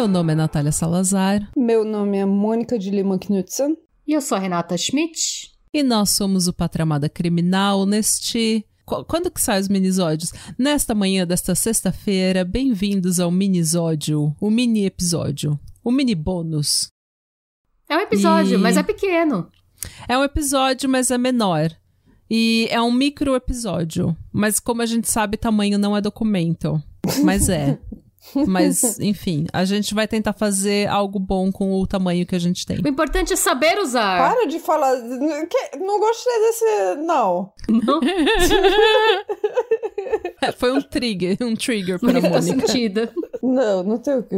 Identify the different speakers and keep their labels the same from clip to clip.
Speaker 1: Meu nome é Natália Salazar.
Speaker 2: Meu nome é Mônica de Lima Knudsen.
Speaker 3: E eu sou a Renata Schmidt.
Speaker 1: E nós somos o Patramada Criminal neste. Quando que sai os minisódios? Nesta manhã desta sexta-feira, bem-vindos ao minisódio, o mini episódio, o mini bônus.
Speaker 3: É um episódio,
Speaker 1: E-
Speaker 3: mas é pequeno.
Speaker 1: É um episódio, mas é menor. E é um micro episódio. Mas como a gente sabe, tamanho não é documento. Mas é. Mas, enfim, a gente vai tentar fazer algo bom com o tamanho que a gente tem.
Speaker 3: O importante é saber usar.
Speaker 2: Para de falar. que- Não gostei desse. Não.
Speaker 3: Não
Speaker 1: É, foi um trigger, um trigger para
Speaker 3: faz
Speaker 1: Mônica.
Speaker 3: sentido.
Speaker 2: Não, não tem o que.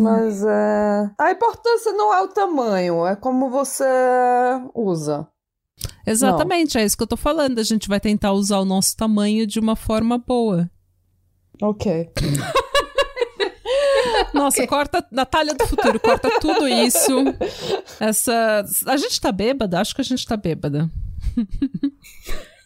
Speaker 2: Mas é. A importância não é o tamanho, é como você usa.
Speaker 1: Exatamente, é isso que eu tô falando. A gente vai tentar usar o nosso tamanho de uma forma boa.
Speaker 2: Ok.
Speaker 1: Nossa, corta, Natália do futuro, corta tudo isso. Essa. A gente tá bêbada? Acho que a gente tá bêbada.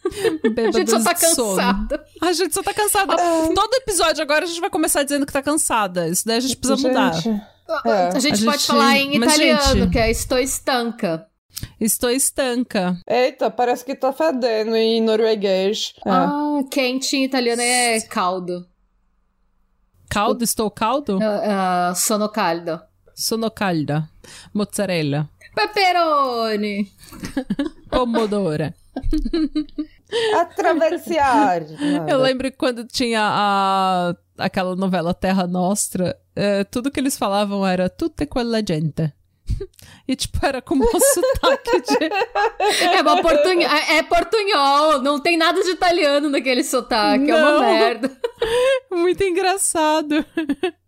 Speaker 3: A gente só tá cansada.
Speaker 1: A gente só tá cansada. Todo episódio agora a gente vai começar dizendo que tá cansada. Isso daí a gente precisa mudar.
Speaker 2: Gente, É.
Speaker 3: A gente
Speaker 1: A
Speaker 3: pode
Speaker 1: gente-
Speaker 3: falar em
Speaker 1: mas,
Speaker 3: italiano,
Speaker 1: gente-
Speaker 3: que é estou estanca.
Speaker 1: Estou estanca.
Speaker 2: Eita, parece que tá fedendo em norueguês. É.
Speaker 3: Ah, quente em italiano é caldo.
Speaker 1: Caldo? Estou caldo?
Speaker 3: Ah, ah, sono caldo.
Speaker 1: Sono calda. Mozzarella.
Speaker 3: Pepperoni.
Speaker 1: Pomodoro.
Speaker 2: Atravessiar.
Speaker 1: Eu lembro que quando tinha a, aquela novela Terra Nostra, eh, tudo que eles falavam era tutte quella gente. E tipo, era como um sotaque de.
Speaker 3: É, uma portunho... é é portunhol, não tem nada de italiano naquele sotaque, é uma
Speaker 1: Não.
Speaker 3: merda.
Speaker 1: Muito engraçado.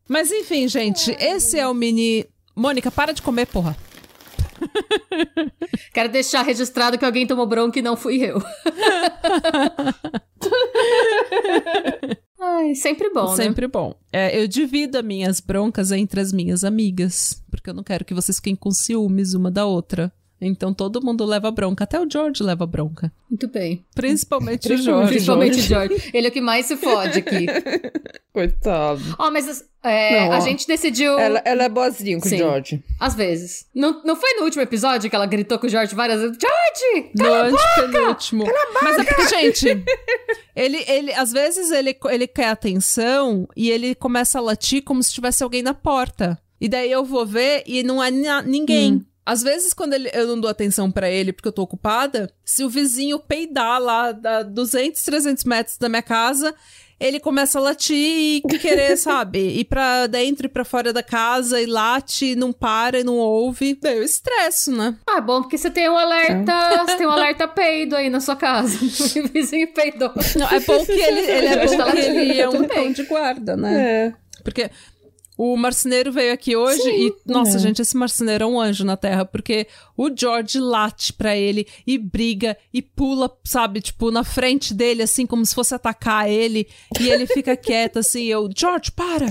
Speaker 1: Mas enfim, gente, esse é o mini. Mônica, para de comer, porra.
Speaker 3: Quero deixar registrado que alguém tomou bronca e não fui eu. Ai, sempre bom, né?
Speaker 1: Sempre bom. É, eu divido as minhas broncas entre as minhas amigas, porque eu não quero que vocês fiquem com ciúmes uma da outra. Então todo mundo leva bronca, até o George leva bronca.
Speaker 3: Muito bem.
Speaker 1: Principalmente o George.
Speaker 3: Principalmente o George. Ele é o que mais se fode aqui.
Speaker 2: Coitado.
Speaker 3: Ó, mas é,
Speaker 2: Não,
Speaker 3: a
Speaker 2: ó.
Speaker 3: gente decidiu.
Speaker 2: Ela, ela é boazinha com o
Speaker 3: Sim.
Speaker 2: George.
Speaker 3: Às vezes. Não, não foi no último episódio que ela gritou com o George várias vezes? George!
Speaker 1: No antepenúltimo. Mas é porque, gente, ele, ele, às vezes ele, ele quer atenção e ele começa a latir como se tivesse alguém na porta. E daí eu vou ver e não é ninguém. Às vezes, quando ele- eu não dou atenção pra ele porque eu tô ocupada, se o vizinho peidar lá a 200, 300 metros da minha casa, ele começa a latir e querer, sabe, ir pra dentro e pra fora da casa e late, não para e não ouve. Daí eu estresso, né?
Speaker 3: Ah, é bom porque você tem um alerta. Você tem um alerta peido aí na sua casa. O vizinho peidou.
Speaker 1: Não, é bom que ele, ele é bom que ele é um
Speaker 3: bem.
Speaker 1: cão de guarda, né?
Speaker 2: É.
Speaker 1: Porque o marceneiro veio aqui hoje e, nossa,
Speaker 2: É.
Speaker 1: gente, esse marceneiro é um anjo na terra, porque o George late pra ele e briga e pula, sabe, tipo, na frente dele, assim, como se fosse atacar ele, e ele fica quieto, assim, eu, George, para!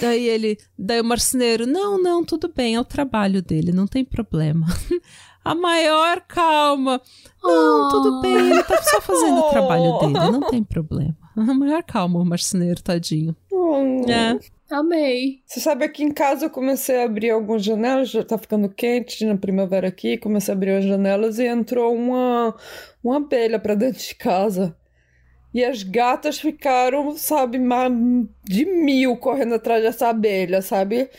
Speaker 1: Daí ele, daí o marceneiro, não, não, tudo bem, é o trabalho dele, não tem problema. A maior calma. Não,
Speaker 3: Oh.
Speaker 1: tudo bem, ele tá só fazendo o trabalho dele, não tem problema. A maior calma, o marceneiro, tadinho.
Speaker 2: Hum.
Speaker 1: É.
Speaker 3: Amei.
Speaker 2: Você sabe, aqui em casa eu comecei a abrir algumas janelas, já tá ficando quente na primavera aqui, comecei a abrir as janelas e entrou uma, uma abelha pra dentro de casa. E as gatas ficaram, sabe, de mil correndo atrás dessa abelha, sabe?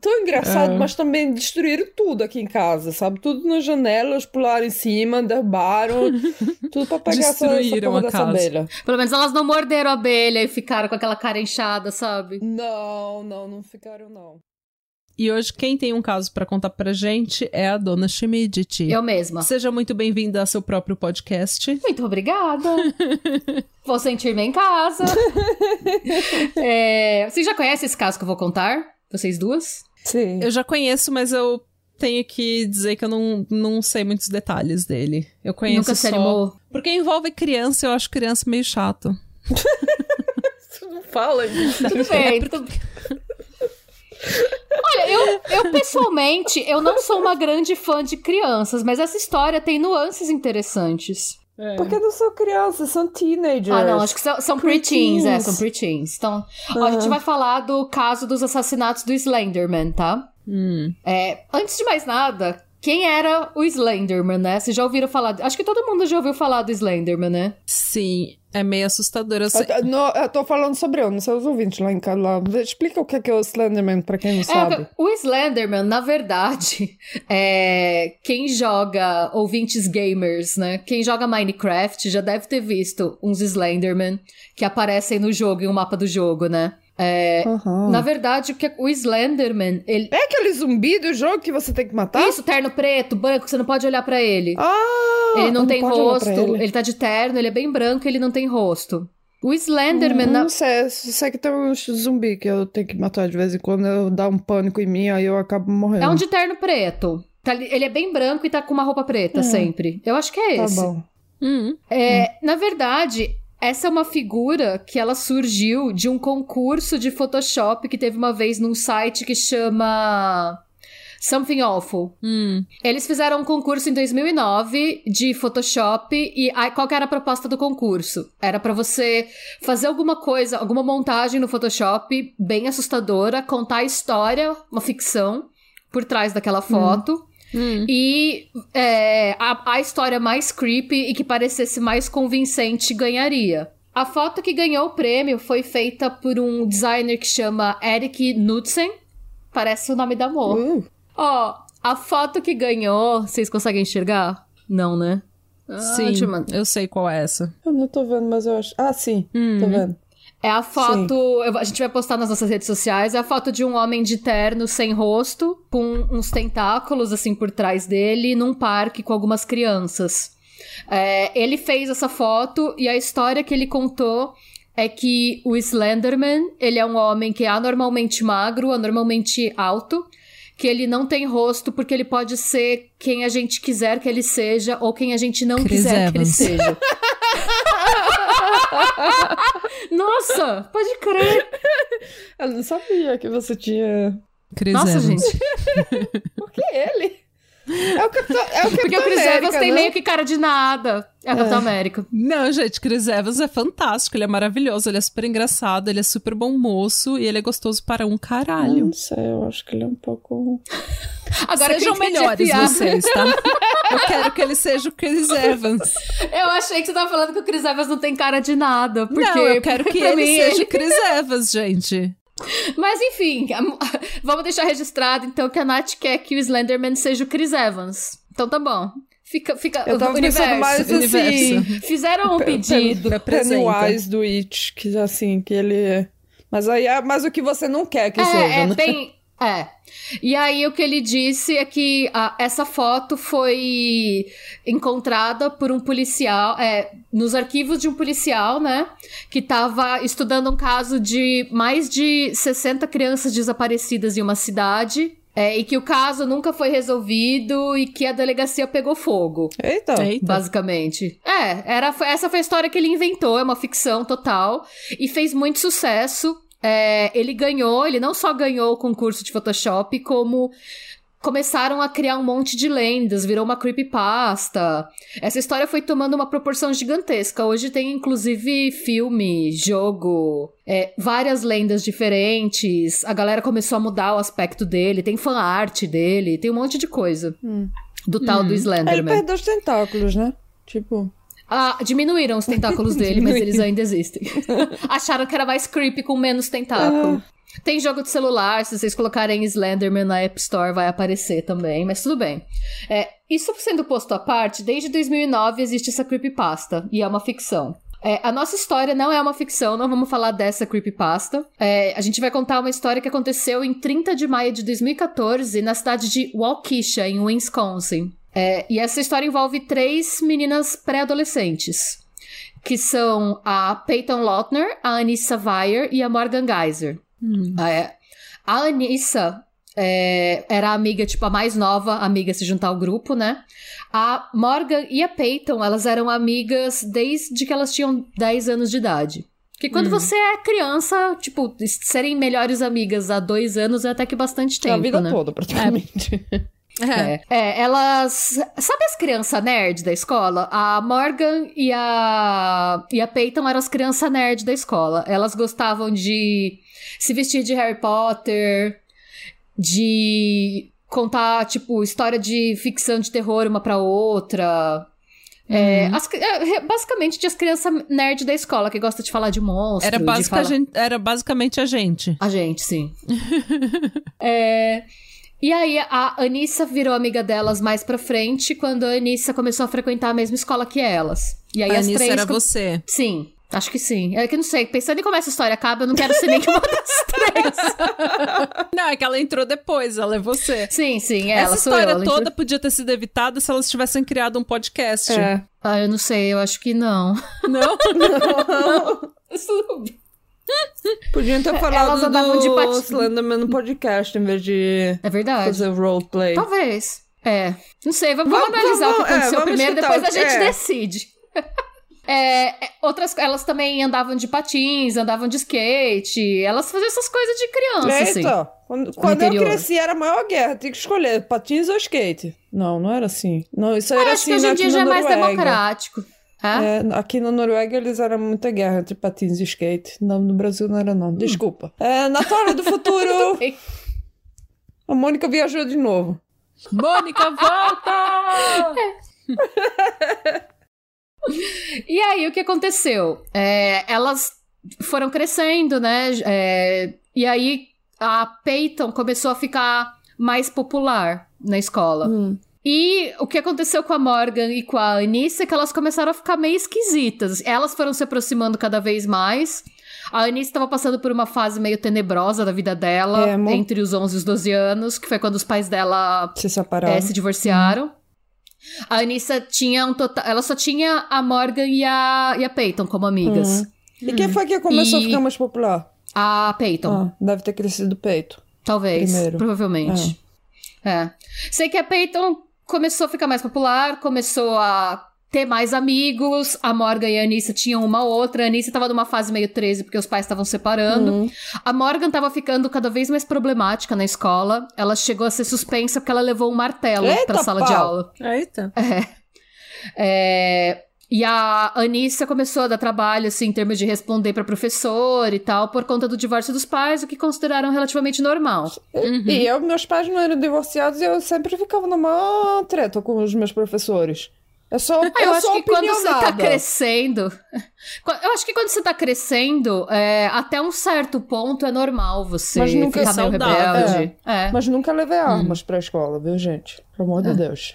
Speaker 2: Tão engraçado,
Speaker 1: É.
Speaker 2: mas também destruíram tudo aqui em casa, sabe? Tudo nas janelas, pularam em cima, derrubaram, tudo pra pegar essa, essa
Speaker 1: Destruíram
Speaker 2: porra
Speaker 1: a
Speaker 2: dessa
Speaker 1: casa.
Speaker 2: abelha.
Speaker 3: Pelo menos elas não morderam a abelha e ficaram com aquela cara inchada, sabe?
Speaker 2: Não, não, não ficaram, não.
Speaker 1: E hoje quem tem um caso pra contar pra gente é a dona Chimiditi.
Speaker 3: Eu mesma.
Speaker 1: Seja muito bem-vinda ao seu próprio podcast.
Speaker 3: Muito obrigada. vou sentir-me em casa. É, Vocês já conhecem esse caso que eu vou contar? Vocês duas?
Speaker 2: Sim.
Speaker 1: Eu já conheço, mas eu tenho que dizer que eu não, não sei muitos detalhes dele. Eu conheço
Speaker 3: Nunca se
Speaker 1: só...
Speaker 3: animou?
Speaker 1: Porque envolve criança, eu acho criança meio chato.
Speaker 2: Você não fala isso.
Speaker 3: Tudo bem, tudo Olha, eu, eu pessoalmente, eu não sou uma grande fã de crianças, mas essa história tem nuances interessantes.
Speaker 2: Porque não são crianças, são teenagers.
Speaker 3: Ah, não, acho que são, são preteens, é, são preteens. Então, ó, a gente vai falar do caso dos assassinatos do Slenderman, tá?
Speaker 1: Hum.
Speaker 3: É, antes de mais nada, quem era o Slenderman, né? Vocês já ouviram falar? Acho que todo mundo já ouviu falar do Slenderman, né?
Speaker 1: Sim, é meio assustador. Eu sei...
Speaker 2: Eu, não, eu tô falando sobre eu, não sei os ouvintes lá em casa. Lá. Explica o que é, que é o Slenderman pra quem não sabe.
Speaker 3: É, o Slenderman, na verdade, é quem joga ouvintes gamers, né? Quem joga Minecraft já deve ter visto uns Slenderman que aparecem no jogo, em um mapa do jogo, né? É,
Speaker 2: Aham.
Speaker 3: Na verdade, o que o Slenderman, ele
Speaker 2: É aquele zumbi do jogo que você tem que matar?
Speaker 3: Isso, terno preto, branco, você não pode olhar pra ele.
Speaker 2: Ah!
Speaker 3: ele não tem
Speaker 2: pode olhar
Speaker 3: rosto, ele.
Speaker 2: Ele.
Speaker 3: tá de terno, ele é bem branco, ele não tem rosto. O Slenderman, na-
Speaker 2: Não sei, sei que tem um zumbi que eu tenho que matar de vez em quando, eu dá um pânico em mim, aí eu acabo morrendo.
Speaker 3: é um de terno preto. Tá ele é bem branco e tá com uma roupa preta sempre. Eu acho que é
Speaker 2: Tá
Speaker 3: esse.
Speaker 2: bom.
Speaker 1: Hum.
Speaker 3: É, Na verdade, essa é uma figura que ela surgiu de um concurso de Photoshop que teve uma vez num site que chama Something Awful.
Speaker 1: Hum.
Speaker 3: Eles fizeram um concurso em 2009 de Photoshop e aí, qual que era a proposta do concurso? Era pra você fazer alguma coisa, alguma montagem no Photoshop bem assustadora, contar a história, uma ficção por trás daquela foto.
Speaker 1: Hum.
Speaker 3: E é, a, a história mais creepy e que parecesse mais convincente ganharia. A foto que ganhou o prêmio foi feita por um designer que chama Eric Knudsen. Parece o nome da amor.
Speaker 2: Uh,
Speaker 3: Ó, a foto que ganhou, vocês conseguem enxergar? Não, né? Ah,
Speaker 1: Sim,
Speaker 3: eu
Speaker 1: sei qual é essa.
Speaker 2: eu não tô vendo, mas eu acho. Ah, sim,
Speaker 1: Hum.
Speaker 2: tô vendo.
Speaker 3: É a foto, eu- a gente vai postar nas nossas redes sociais, é a foto de um homem de terno sem rosto, com uns tentáculos assim por trás dele, num parque com algumas crianças. É, ele fez essa foto e a história que ele contou é que o Slenderman, ele é um homem que é anormalmente magro, anormalmente alto, que ele não tem rosto porque ele pode ser quem a gente quiser que ele seja ou quem a gente não
Speaker 1: Chris
Speaker 3: quiser que ele
Speaker 1: Evans.
Speaker 3: seja. Nossa, pode crer.
Speaker 2: Eu não sabia que você tinha.
Speaker 1: Chris
Speaker 3: Nossa,
Speaker 1: Evans.
Speaker 3: gente.
Speaker 2: Por que ele? É o Capitão, é o Capitão
Speaker 3: Porque o Chris
Speaker 2: América,
Speaker 3: Evans tem
Speaker 2: né?
Speaker 3: meio que cara de nada. É o Capitão América.
Speaker 1: Não, gente, Chris Evans é fantástico, ele é maravilhoso, ele é super engraçado, ele é super bom moço e ele é gostoso para um caralho.
Speaker 2: não sei, eu acho que ele é um pouco.
Speaker 3: Agora
Speaker 1: Sejam melhores vocês, tá? Eu quero que ele seja o Chris Evans.
Speaker 3: Eu achei que você tava falando que o Chris Evans não tem cara de nada. Porque
Speaker 1: Não, eu quero que ele
Speaker 3: mim,
Speaker 1: seja o Chris Evans, gente.
Speaker 3: Mas enfim, vamos deixar registrado então que a Nath quer que o Slenderman seja o Chris Evans. Então tá bom. Fica, fica
Speaker 2: Eu tava
Speaker 3: universo.
Speaker 2: pensando mais assim.
Speaker 1: universo.
Speaker 3: Fizeram um pedido.
Speaker 2: Pennywise do It, que assim, que ele. é- Mas aí é mais o que você não quer que
Speaker 3: é,
Speaker 2: seja,
Speaker 3: é
Speaker 2: né?
Speaker 3: bem. É. E aí o que ele disse é que ah, essa foto foi encontrada por um policial, é, nos arquivos de um policial, né? Que tava estudando um caso de mais de 60 crianças desaparecidas em uma cidade. é, e que o caso nunca foi resolvido e que a delegacia pegou fogo.
Speaker 2: Eita.
Speaker 1: Eita.
Speaker 3: Basicamente. É, era, essa foi a história que ele inventou, é uma ficção total. E fez muito sucesso. É, ele ganhou, ele não só ganhou o concurso de Photoshop, como começaram a criar um monte de lendas, virou uma creepypasta. Essa história foi tomando uma proporção gigantesca. Hoje tem inclusive filme, jogo, é, várias lendas diferentes. A galera começou a mudar o aspecto dele, tem fanart dele, tem um monte de coisa. Do tal do
Speaker 2: Ele
Speaker 3: Slenderman.
Speaker 2: perdeu os tentáculos, né? Tipo.
Speaker 3: Ah, diminuíram os tentáculos dele, mas eles ainda existem. Acharam que era mais creepy com menos tentáculo. Tem jogo de celular, se vocês colocarem Slenderman na App Store vai aparecer também, mas tudo bem. É, isso sendo posto à parte, desde 2009 existe essa creepypasta, e é uma ficção. É, a nossa história não é uma ficção, não vamos falar dessa creepypasta. É, a gente vai contar uma história que aconteceu em 30 de maio de 2014 na cidade de Waukesha, em Wisconsin. É, e essa história envolve três meninas pré-adolescentes, que são a Peyton Lautner, a Anissa Weyer e a Morgan Geyser.
Speaker 1: Hum.
Speaker 3: É, a Anissa, é, era a amiga, tipo, a mais nova amiga a se juntar ao grupo, né? A Morgan e a Peyton, elas eram amigas desde que elas tinham 10 anos de idade. Porque quando você é criança, tipo, serem melhores amigas há dois anos é até que bastante tempo,
Speaker 2: a vida
Speaker 3: né?
Speaker 2: toda, praticamente.
Speaker 1: É.
Speaker 3: É, é, elas. Sabe as crianças nerd da escola? A Morgan e a. E a Peyton eram as crianças nerd da escola. Elas gostavam de se vestir de Harry Potter, de contar, tipo, história de ficção de terror uma pra outra. É, as- é, basicamente de as crianças nerd da escola que gosta de falar de monstro.
Speaker 1: Era,
Speaker 3: de
Speaker 1: basica-
Speaker 3: falar...
Speaker 1: a gente- era basicamente a gente.
Speaker 3: A gente, sim. É, E aí, a Anissa virou amiga delas mais pra frente, quando a Anissa começou a frequentar a mesma escola que elas. E aí,
Speaker 1: a
Speaker 3: as
Speaker 1: Anissa
Speaker 3: três.
Speaker 1: era
Speaker 3: com-
Speaker 1: você.
Speaker 3: Sim, acho que sim. É que eu não sei, pensando em como essa história acaba, eu não quero ser nenhuma das três.
Speaker 1: Não, é que ela entrou depois, ela é você.
Speaker 3: Sim, sim, é,
Speaker 1: Essa
Speaker 3: ela eu.
Speaker 1: história
Speaker 3: ela
Speaker 1: toda
Speaker 3: entrou-
Speaker 1: podia ter sido evitada se elas tivessem criado um podcast.
Speaker 2: É.
Speaker 3: Ah, eu não sei, eu acho que não.
Speaker 1: Não?
Speaker 2: Podiam ter
Speaker 3: Elas
Speaker 2: falado
Speaker 3: andavam de
Speaker 2: do
Speaker 3: patins.
Speaker 2: Slenderman no podcast, em vez de
Speaker 3: É verdade.
Speaker 2: fazer roleplay.
Speaker 3: Talvez. É. Não sei, vamos, vamos
Speaker 2: Vamos-
Speaker 3: analisar o que
Speaker 2: vamos- é,
Speaker 3: aconteceu
Speaker 2: vamos
Speaker 3: primeiro,
Speaker 2: escutar
Speaker 3: depois a gente
Speaker 2: é.
Speaker 3: decide. É, é, outras, elas também andavam de patins, andavam de skate, elas faziam essas coisas de criança, assim.
Speaker 2: Eita, quando, quando eu cresci era a maior guerra, tinha que escolher patins ou skate. Não, não era assim. Não, isso
Speaker 3: Eu
Speaker 2: era
Speaker 3: acho que
Speaker 2: assim
Speaker 3: hoje em dia já é mais democrático. É?
Speaker 2: É, aqui na Noruega eles eram muita guerra entre patins e skate. Não, no Brasil não era não. Desculpa. É, na Torre do Futuro, a Mônica viajou de novo.
Speaker 1: Mônica, volta!
Speaker 3: E aí, o que aconteceu? É, elas foram crescendo, né? É, e aí, a Peyton começou a ficar mais popular na escola.
Speaker 2: Hum.
Speaker 3: E o que aconteceu com a Morgan e com a Anissa é que elas começaram a ficar meio esquisitas. Elas foram se aproximando cada vez mais. A Anissa estava passando por uma fase meio tenebrosa da vida dela,
Speaker 2: Emo.
Speaker 3: entre os 11 e os 12 anos, que foi quando os pais dela
Speaker 2: Se separaram.
Speaker 3: é, se divorciaram. A Anissa tinha um total. Ela só tinha a Morgan e a, e a Peyton como amigas.
Speaker 2: E quem foi que começou
Speaker 3: E-
Speaker 2: a ficar mais popular?
Speaker 3: A Peyton,
Speaker 2: Ah, deve ter crescido o peito.
Speaker 3: talvez.
Speaker 2: primeiro.
Speaker 3: Provavelmente. É. Sei que a Peyton começou a ficar mais popular, começou a ter mais amigos. A Morgan e a Anissa tinham uma outra. A Anissa tava numa fase meio 13 porque os pais estavam separando.
Speaker 2: Hum.
Speaker 3: A Morgan tava ficando cada vez mais problemática na escola. Ela chegou a ser suspensa porque ela levou um martelo
Speaker 2: Eita,
Speaker 3: pra sala de
Speaker 2: pau.
Speaker 3: aula.
Speaker 1: Eita.
Speaker 3: É, e a Anícia começou a dar trabalho, assim, em termos de responder pra professor e tal, por conta do divórcio dos pais, o que consideraram relativamente normal.
Speaker 2: E eu, meus pais não eram divorciados e eu sempre ficava numa treta com os meus professores. É só,
Speaker 3: Ah, eu acho
Speaker 2: sou
Speaker 3: que quando você tá crescendo. Eu acho que quando você tá crescendo, é, até um certo ponto é normal você
Speaker 2: Mas nunca
Speaker 3: ficar meio
Speaker 1: saudável.
Speaker 3: rebelde. É.
Speaker 2: Mas nunca levei
Speaker 3: Hum.
Speaker 2: armas pra escola, viu, gente? Pelo amor de Deus.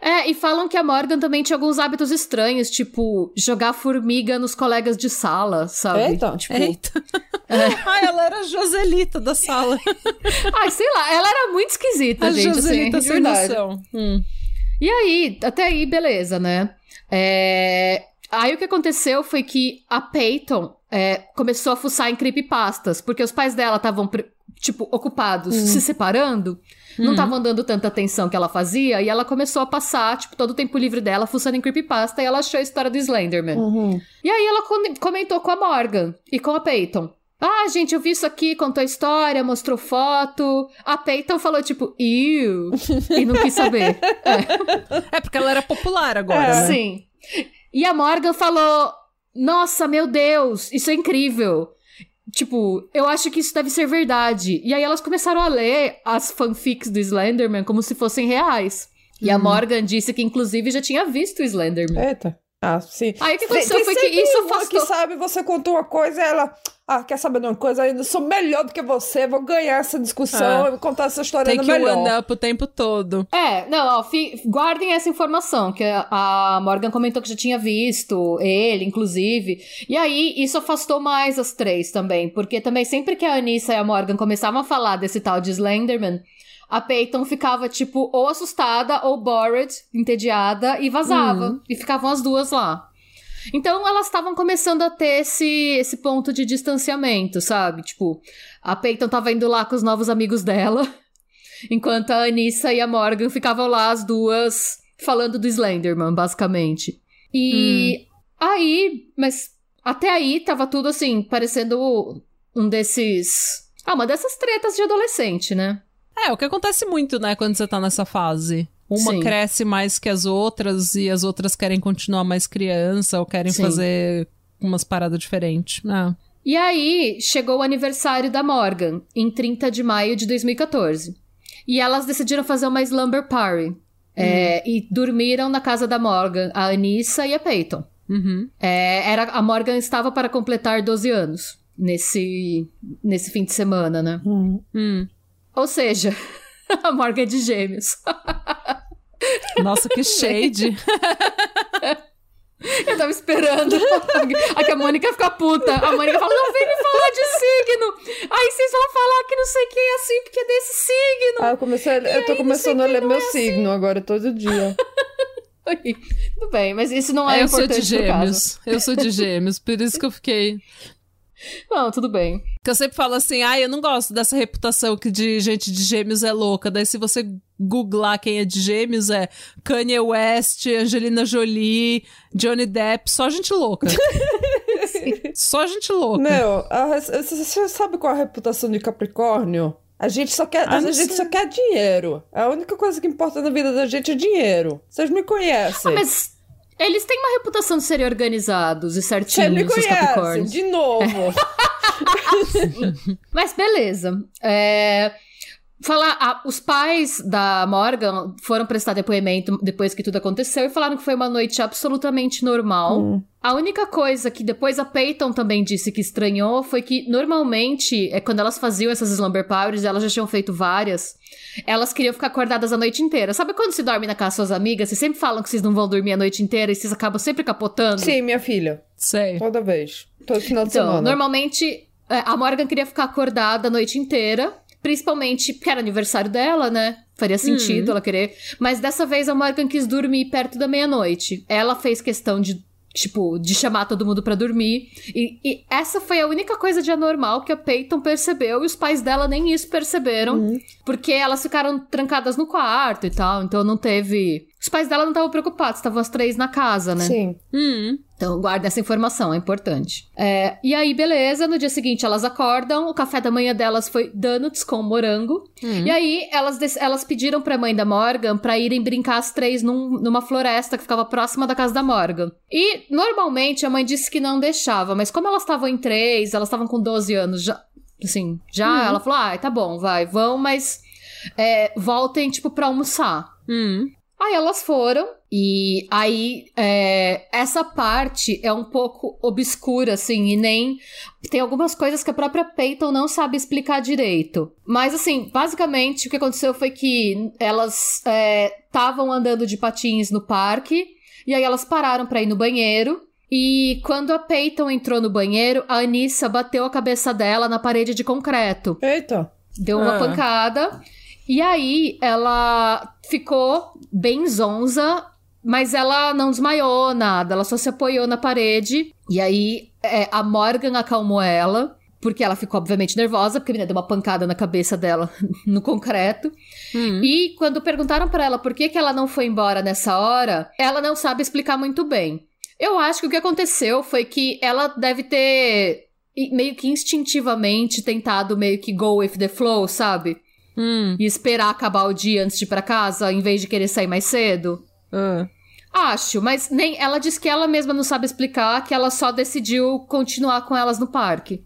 Speaker 3: É, e falam que a Morgan também tinha alguns hábitos estranhos, tipo, jogar formiga nos colegas de sala, sabe?
Speaker 2: Eita.
Speaker 3: Tipo,
Speaker 1: Eita. Ai, ela era a Joselita da sala.
Speaker 3: ai, sei lá, ela era muito esquisita,
Speaker 1: A
Speaker 3: gente, assim,
Speaker 1: Joselita
Speaker 3: de
Speaker 1: sem
Speaker 3: verdade.
Speaker 1: noção. Hum.
Speaker 3: E aí, até aí, beleza, né? É, Aí o que aconteceu foi que a Peyton é, começou a fuçar em creepypastas, porque os pais dela estavam, tipo, ocupados, se separando, não estavam dando tanta atenção que ela fazia, e ela começou a passar, tipo, todo o tempo livre dela fuçando em creepypasta, e ela achou a história do Slenderman.
Speaker 2: Uhum.
Speaker 3: E aí ela com- comentou com a Morgan e com a Peyton. Ah, gente, eu vi isso aqui, contou a história, mostrou foto. A Peyton falou, tipo, iu, e não quis saber. É.
Speaker 1: É porque ela era popular agora, né?
Speaker 3: Sim. E a Morgan falou: Nossa, meu Deus, isso é incrível. Tipo, eu acho que isso deve ser verdade. E aí elas começaram a ler as fanfics do Slenderman como se fossem reais. E a Morgan disse que, inclusive, já tinha visto o Slenderman.
Speaker 2: Eita. Ah, sim.
Speaker 3: Aí o que
Speaker 2: Tem-
Speaker 3: aconteceu
Speaker 2: tem
Speaker 3: foi que isso afastou.
Speaker 2: que sabe, você contou uma coisa e ela... Ah, quer saber de uma coisa? Eu sou melhor do que você, vou ganhar essa discussão,
Speaker 1: Ah.
Speaker 2: vou contar essa história
Speaker 1: Tem
Speaker 2: no
Speaker 1: que
Speaker 2: melhor.
Speaker 1: one up o tempo todo.
Speaker 3: É, não, ó, fi- guardem essa informação, que a Morgan comentou que já tinha visto, ele, inclusive. E aí, isso afastou mais as três também, porque também sempre que a Anissa e a Morgan começavam a falar desse tal de Slenderman, a Peyton ficava, tipo, ou assustada ou bored, entediada, e vazava. E ficavam as duas lá. Então elas estavam começando a ter esse, esse ponto de distanciamento, sabe? Tipo, a Peyton tava indo lá com os novos amigos dela. Enquanto a Anissa e a Morgan ficavam lá, as duas, falando do Slenderman, basicamente. E hum. aí, mas até aí tava tudo assim, parecendo um desses. Ah, uma dessas tretas de adolescente, né?
Speaker 1: É, o que acontece muito, né, quando você tá nessa fase. Uma Sim. cresce mais que as outras e as outras querem continuar mais criança ou querem Sim. fazer umas paradas diferentes. Ah.
Speaker 3: E aí, chegou o aniversário da Morgan, em 30 de maio de 2014. E elas decidiram fazer uma slumber party. É, hum. É, e dormiram na casa da Morgan, a Anissa e a Peyton.
Speaker 1: Uhum.
Speaker 3: É, era, a Morgan estava para completar 12 anos nesse, nesse fim de semana, né?
Speaker 1: Hum. Hum.
Speaker 3: Ou seja, a Morgan é de gêmeos.
Speaker 1: Nossa, que shade.
Speaker 3: Eu tava esperando a que a Mônica fica puta. A Mônica fala: não vem me falar de signo. Aí vocês vão falar que não sei quem é assim, porque é desse signo.
Speaker 2: Ah, eu, comecei, eu tô começando a ler meu é assim. signo agora todo dia.
Speaker 3: Tudo bem, mas isso não é, é eu importante.
Speaker 1: Eu sou de gêmeos. Eu sou de gêmeos, por isso que eu fiquei.
Speaker 3: Não, tudo bem.
Speaker 1: Que eu sempre falo assim, ai, ah, eu não gosto dessa reputação que de gente de gêmeos é louca. Daí se você googlar quem é de gêmeos, é Kanye West, Angelina Jolie, Johnny Depp, só gente louca. só gente louca.
Speaker 2: Meu, a, você sabe qual é a reputação de Capricórnio? A gente só quer, ah, a gente só quer dinheiro. A única coisa que importa na vida da gente é dinheiro. Vocês me conhecem.
Speaker 3: Ah, mas eles têm uma reputação de serem organizados e certinhos, Você me conhece, os Capricórnios.
Speaker 2: de novo.
Speaker 3: Mas beleza. É... Falar, ah, os pais da Morgan foram prestar depoimento depois que tudo aconteceu e falaram que foi uma noite absolutamente normal. Hum. A única coisa que depois a Peyton também disse que estranhou foi que normalmente, é quando elas faziam essas slumber powers, elas já tinham feito várias, elas queriam ficar acordadas a noite inteira. Sabe quando se dorme na casa das suas amigas? Vocês sempre falam que vocês não vão dormir a noite inteira e vocês acabam sempre capotando?
Speaker 2: Sim, minha filha.
Speaker 1: Sei.
Speaker 2: Toda vez. Todo final de
Speaker 3: então,
Speaker 2: semana.
Speaker 3: Normalmente, é, a Morgan queria ficar acordada a noite inteira. Principalmente porque era aniversário dela, né? Faria sentido hum. ela querer. Mas dessa vez a Morgan quis dormir perto da meia-noite. Ela fez questão de tipo, de chamar todo mundo para dormir. E, e, essa foi a única coisa de anormal que a Peyton percebeu e os pais dela nem isso perceberam, uhum. porque elas ficaram trancadas no quarto e tal, então não teve. Os pais dela não estavam preocupados, estavam as três na casa, né?
Speaker 2: Sim.
Speaker 3: Uhum. Então, guarda essa informação, é importante. É, e aí, beleza, no dia seguinte elas acordam, o café da manhã delas foi donuts com morango. Uhum. E aí, elas, elas pediram pra mãe da Morgan pra irem brincar as três num, numa floresta que ficava próxima da casa da Morgan. E, normalmente, a mãe disse que não deixava, mas como elas estavam em três, elas estavam com 12 anos, já, assim, já, uhum. ela falou, ah, tá bom, vai, vão, mas é, voltem, tipo, pra almoçar.
Speaker 1: Uhum.
Speaker 3: Aí elas foram, e aí é, essa parte é um pouco obscura, assim, e nem. Tem algumas coisas que a própria Peyton não sabe explicar direito. Mas, assim, basicamente o que aconteceu foi que elas estavam é, andando de patins no parque, e aí elas pararam para ir no banheiro. E quando a Peyton entrou no banheiro, a Anissa bateu a cabeça dela na parede de concreto.
Speaker 2: Eita!
Speaker 3: Deu uma ah. pancada. E aí ela ficou bem zonza, mas ela não desmaiou nada, ela só se apoiou na parede. E aí é, a Morgan acalmou ela. Porque ela ficou, obviamente, nervosa, porque a menina deu uma pancada na cabeça dela no concreto. Uhum. E quando perguntaram para ela por que, que ela não foi embora nessa hora, ela não sabe explicar muito bem. Eu acho que o que aconteceu foi que ela deve ter meio que instintivamente tentado meio que go with the flow, sabe?
Speaker 1: Hum.
Speaker 3: E esperar acabar o dia antes de ir pra casa, em vez de querer sair mais cedo?
Speaker 1: Uh.
Speaker 3: Acho, mas nem ela disse que ela mesma não sabe explicar, que ela só decidiu continuar com elas no parque.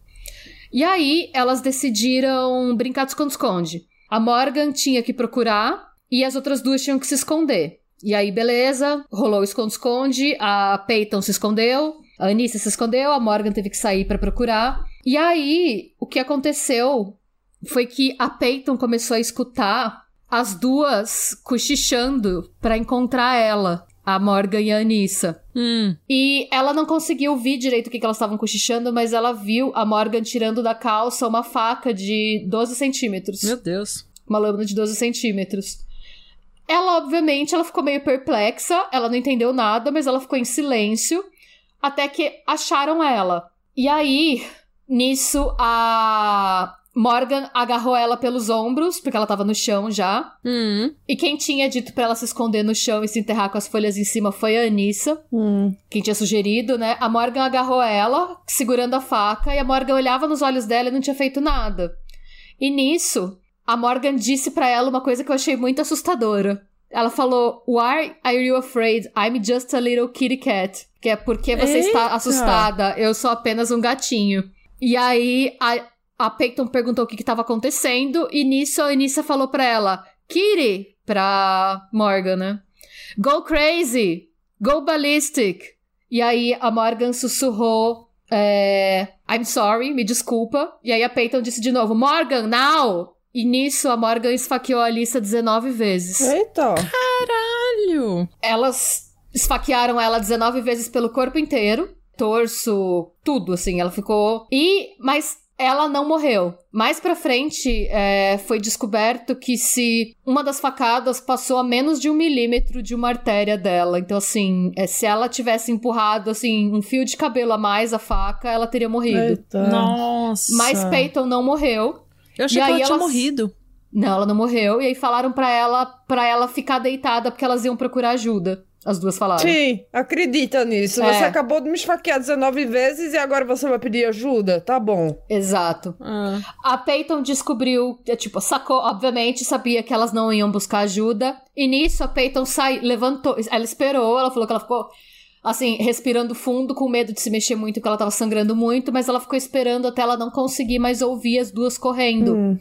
Speaker 3: E aí, elas decidiram brincar de esconde-esconde. A Morgan tinha que procurar e as outras duas tinham que se esconder. E aí, beleza, rolou o esconde-esconde, a Peyton se escondeu, a Anissa se escondeu, a Morgan teve que sair para procurar. E aí, o que aconteceu foi que a Peyton começou a escutar as duas cochichando para encontrar ela. A Morgan e a Anissa.
Speaker 1: Hum.
Speaker 3: E ela não conseguiu ouvir direito o que, que elas estavam cochichando, mas ela viu a Morgan tirando da calça uma faca de 12 centímetros.
Speaker 1: Meu Deus.
Speaker 3: Uma lâmina de 12 centímetros. Ela, obviamente, ela ficou meio perplexa, ela não entendeu nada, mas ela ficou em silêncio, até que acharam ela. E aí, nisso, a Morgan agarrou ela pelos ombros, porque ela tava no chão já.
Speaker 1: Hum.
Speaker 3: E quem tinha dito pra ela se esconder no chão e se enterrar com as folhas em cima foi a Anissa.
Speaker 2: Hum.
Speaker 3: Quem tinha sugerido, né? A Morgan agarrou ela, segurando a faca, e a Morgan olhava nos olhos dela e não tinha feito nada. E nisso, a Morgan disse pra ela uma coisa que eu achei muito assustadora. Ela falou: Why are you afraid? I'm just a little kitty cat. Que é porque você está
Speaker 2: Eita!
Speaker 3: assustada, eu sou apenas um gatinho. E aí a, a Peyton perguntou o que estava acontecendo, e nisso a Anissa falou pra ela: Kitty, pra Morgan, né? Go crazy! Go ballistic! E aí a Morgan sussurrou: é, I'm sorry, me desculpa. E aí a Peyton disse de novo: Morgan, now! E nisso a Morgan esfaqueou a Alissa 19 vezes.
Speaker 2: Eita.
Speaker 1: Caralho.
Speaker 3: Elas esfaquearam ela 19 vezes pelo corpo inteiro, torso, tudo, assim. Ela ficou. E. Mas ela não morreu. Mais pra frente, é, foi descoberto que se uma das facadas passou a menos de um milímetro de uma artéria dela. Então, assim, é, se ela tivesse empurrado, assim, um fio de cabelo a mais a faca, ela teria morrido.
Speaker 2: Eita.
Speaker 1: Nossa.
Speaker 3: Mas Peyton não morreu.
Speaker 1: Eu achei
Speaker 3: E
Speaker 1: que ela tinha
Speaker 3: elas-
Speaker 1: morrido.
Speaker 3: Não, ela não morreu. E aí falaram pra ela, pra ela ficar deitada porque elas iam procurar ajuda. As duas falaram.
Speaker 2: Sim, acredita nisso.
Speaker 3: É.
Speaker 2: Você acabou de me esfaquear 19 vezes e agora você vai pedir ajuda? Tá bom.
Speaker 3: Exato.
Speaker 1: Ah.
Speaker 3: A Peyton descobriu, é, tipo, sacou, obviamente, sabia que elas não iam buscar ajuda. E nisso a Peyton sai, levantou, ela esperou, ela falou que ela ficou, assim, respirando fundo, com medo de se mexer muito, porque ela tava sangrando muito, mas ela ficou esperando até ela não conseguir mais ouvir as duas correndo.
Speaker 2: Hum.